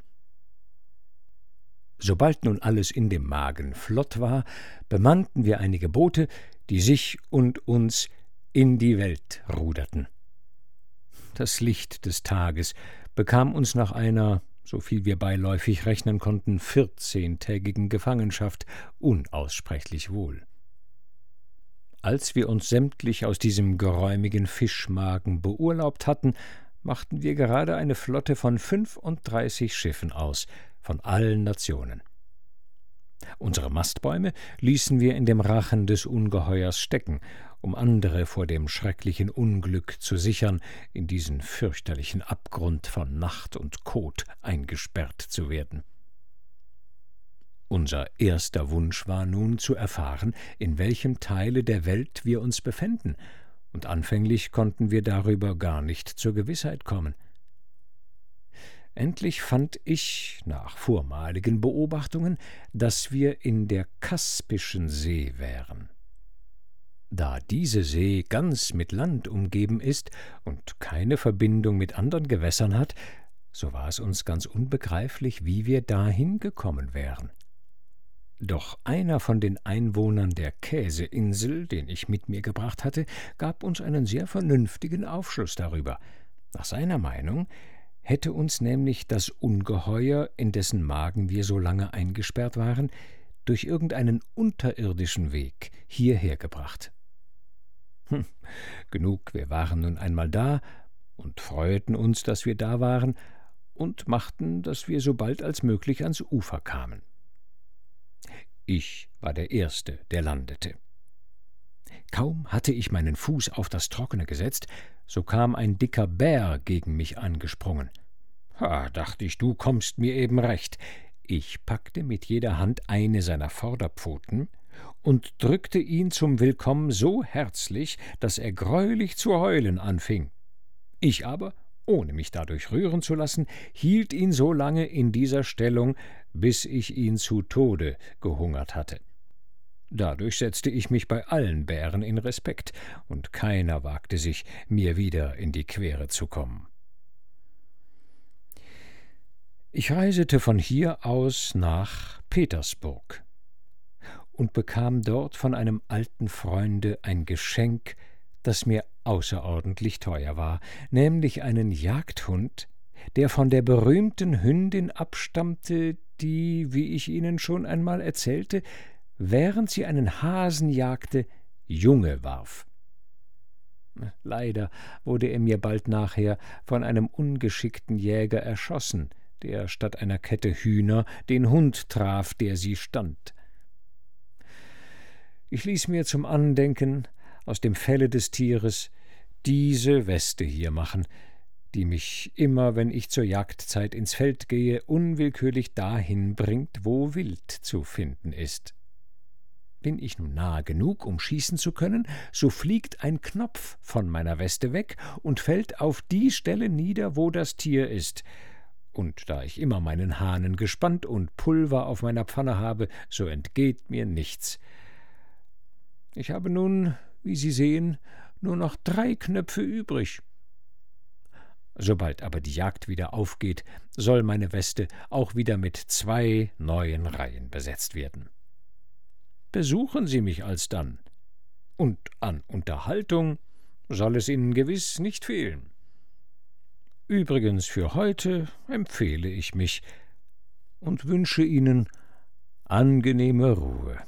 Sobald nun alles in dem Magen flott war, bemannten wir einige Boote, die sich und uns in die Welt ruderten. Das Licht des Tages bekam uns nach einer, so viel wir beiläufig rechnen konnten, vierzehntägigen Gefangenschaft unaussprechlich wohl. Als wir uns sämtlich aus diesem geräumigen Fischmagen beurlaubt hatten, machten wir gerade eine Flotte von fünfunddreißig Schiffen aus, von allen Nationen. Unsere Mastbäume ließen wir in dem Rachen des Ungeheuers stecken, um andere vor dem schrecklichen Unglück zu sichern, in diesen fürchterlichen Abgrund von Nacht und Kot eingesperrt zu werden. Unser erster Wunsch war nun zu erfahren, in welchem Teile der Welt wir uns befänden, und anfänglich konnten wir darüber gar nicht zur Gewissheit kommen. Endlich fand ich, nach vormaligen Beobachtungen, dass wir in der Kaspischen See wären. Da diese See ganz mit Land umgeben ist und keine Verbindung mit anderen Gewässern hat, so war es uns ganz unbegreiflich, wie wir dahin gekommen wären. Doch einer von den Einwohnern der Käseinsel, den ich mit mir gebracht hatte, gab uns einen sehr vernünftigen Aufschluss darüber. Nach seiner Meinung hätte uns nämlich das Ungeheuer, in dessen Magen wir so lange eingesperrt waren, durch irgendeinen unterirdischen Weg hierher gebracht. Hm, genug, wir waren nun einmal da und freuten uns, dass wir da waren, und machten, dass wir so bald als möglich ans Ufer kamen. Ich war der Erste, der landete. Kaum hatte ich meinen Fuß auf das Trockene gesetzt, so kam ein dicker Bär gegen mich angesprungen. Ha, dachte ich, du kommst mir eben recht. Ich packte mit jeder Hand eine seiner Vorderpfoten und drückte ihn zum Willkommen so herzlich, dass er greulich zu heulen anfing. Ich aber ohne mich dadurch rühren zu lassen, hielt ihn so lange in dieser Stellung, bis ich ihn zu Tode gehungert hatte. Dadurch setzte ich mich bei allen Bären in Respekt, und keiner wagte sich, mir wieder in die Quere zu kommen. Ich reisete von hier aus nach Petersburg und bekam dort von einem alten Freunde ein Geschenk, das mir außerordentlich teuer war, nämlich einen Jagdhund, der von der berühmten Hündin abstammte, die, wie ich Ihnen schon einmal erzählte, während sie einen Hasen jagte, Junge warf. Leider wurde er mir bald nachher von einem ungeschickten Jäger erschossen, der statt einer Kette Hühner den Hund traf, der sie stand. Ich ließ mir zum Andenken aus dem Felle des Tieres diese Weste hier machen, die mich immer, wenn ich zur Jagdzeit ins Feld gehe, unwillkürlich dahin bringt, wo Wild zu finden ist. Bin ich nun nahe genug, um schießen zu können, so fliegt ein Knopf von meiner Weste weg und fällt auf die Stelle nieder, wo das Tier ist. Und da ich immer meinen Hahnen gespannt und Pulver auf meiner Pfanne habe, so entgeht mir nichts. Ich habe nun, wie Sie sehen, nur noch drei Knöpfe übrig. Sobald aber die Jagd wieder aufgeht, soll meine Weste auch wieder mit zwei neuen Reihen besetzt werden. Besuchen Sie mich alsdann, und an Unterhaltung soll es Ihnen gewiss nicht fehlen. Übrigens für heute empfehle ich mich und wünsche Ihnen angenehme Ruhe.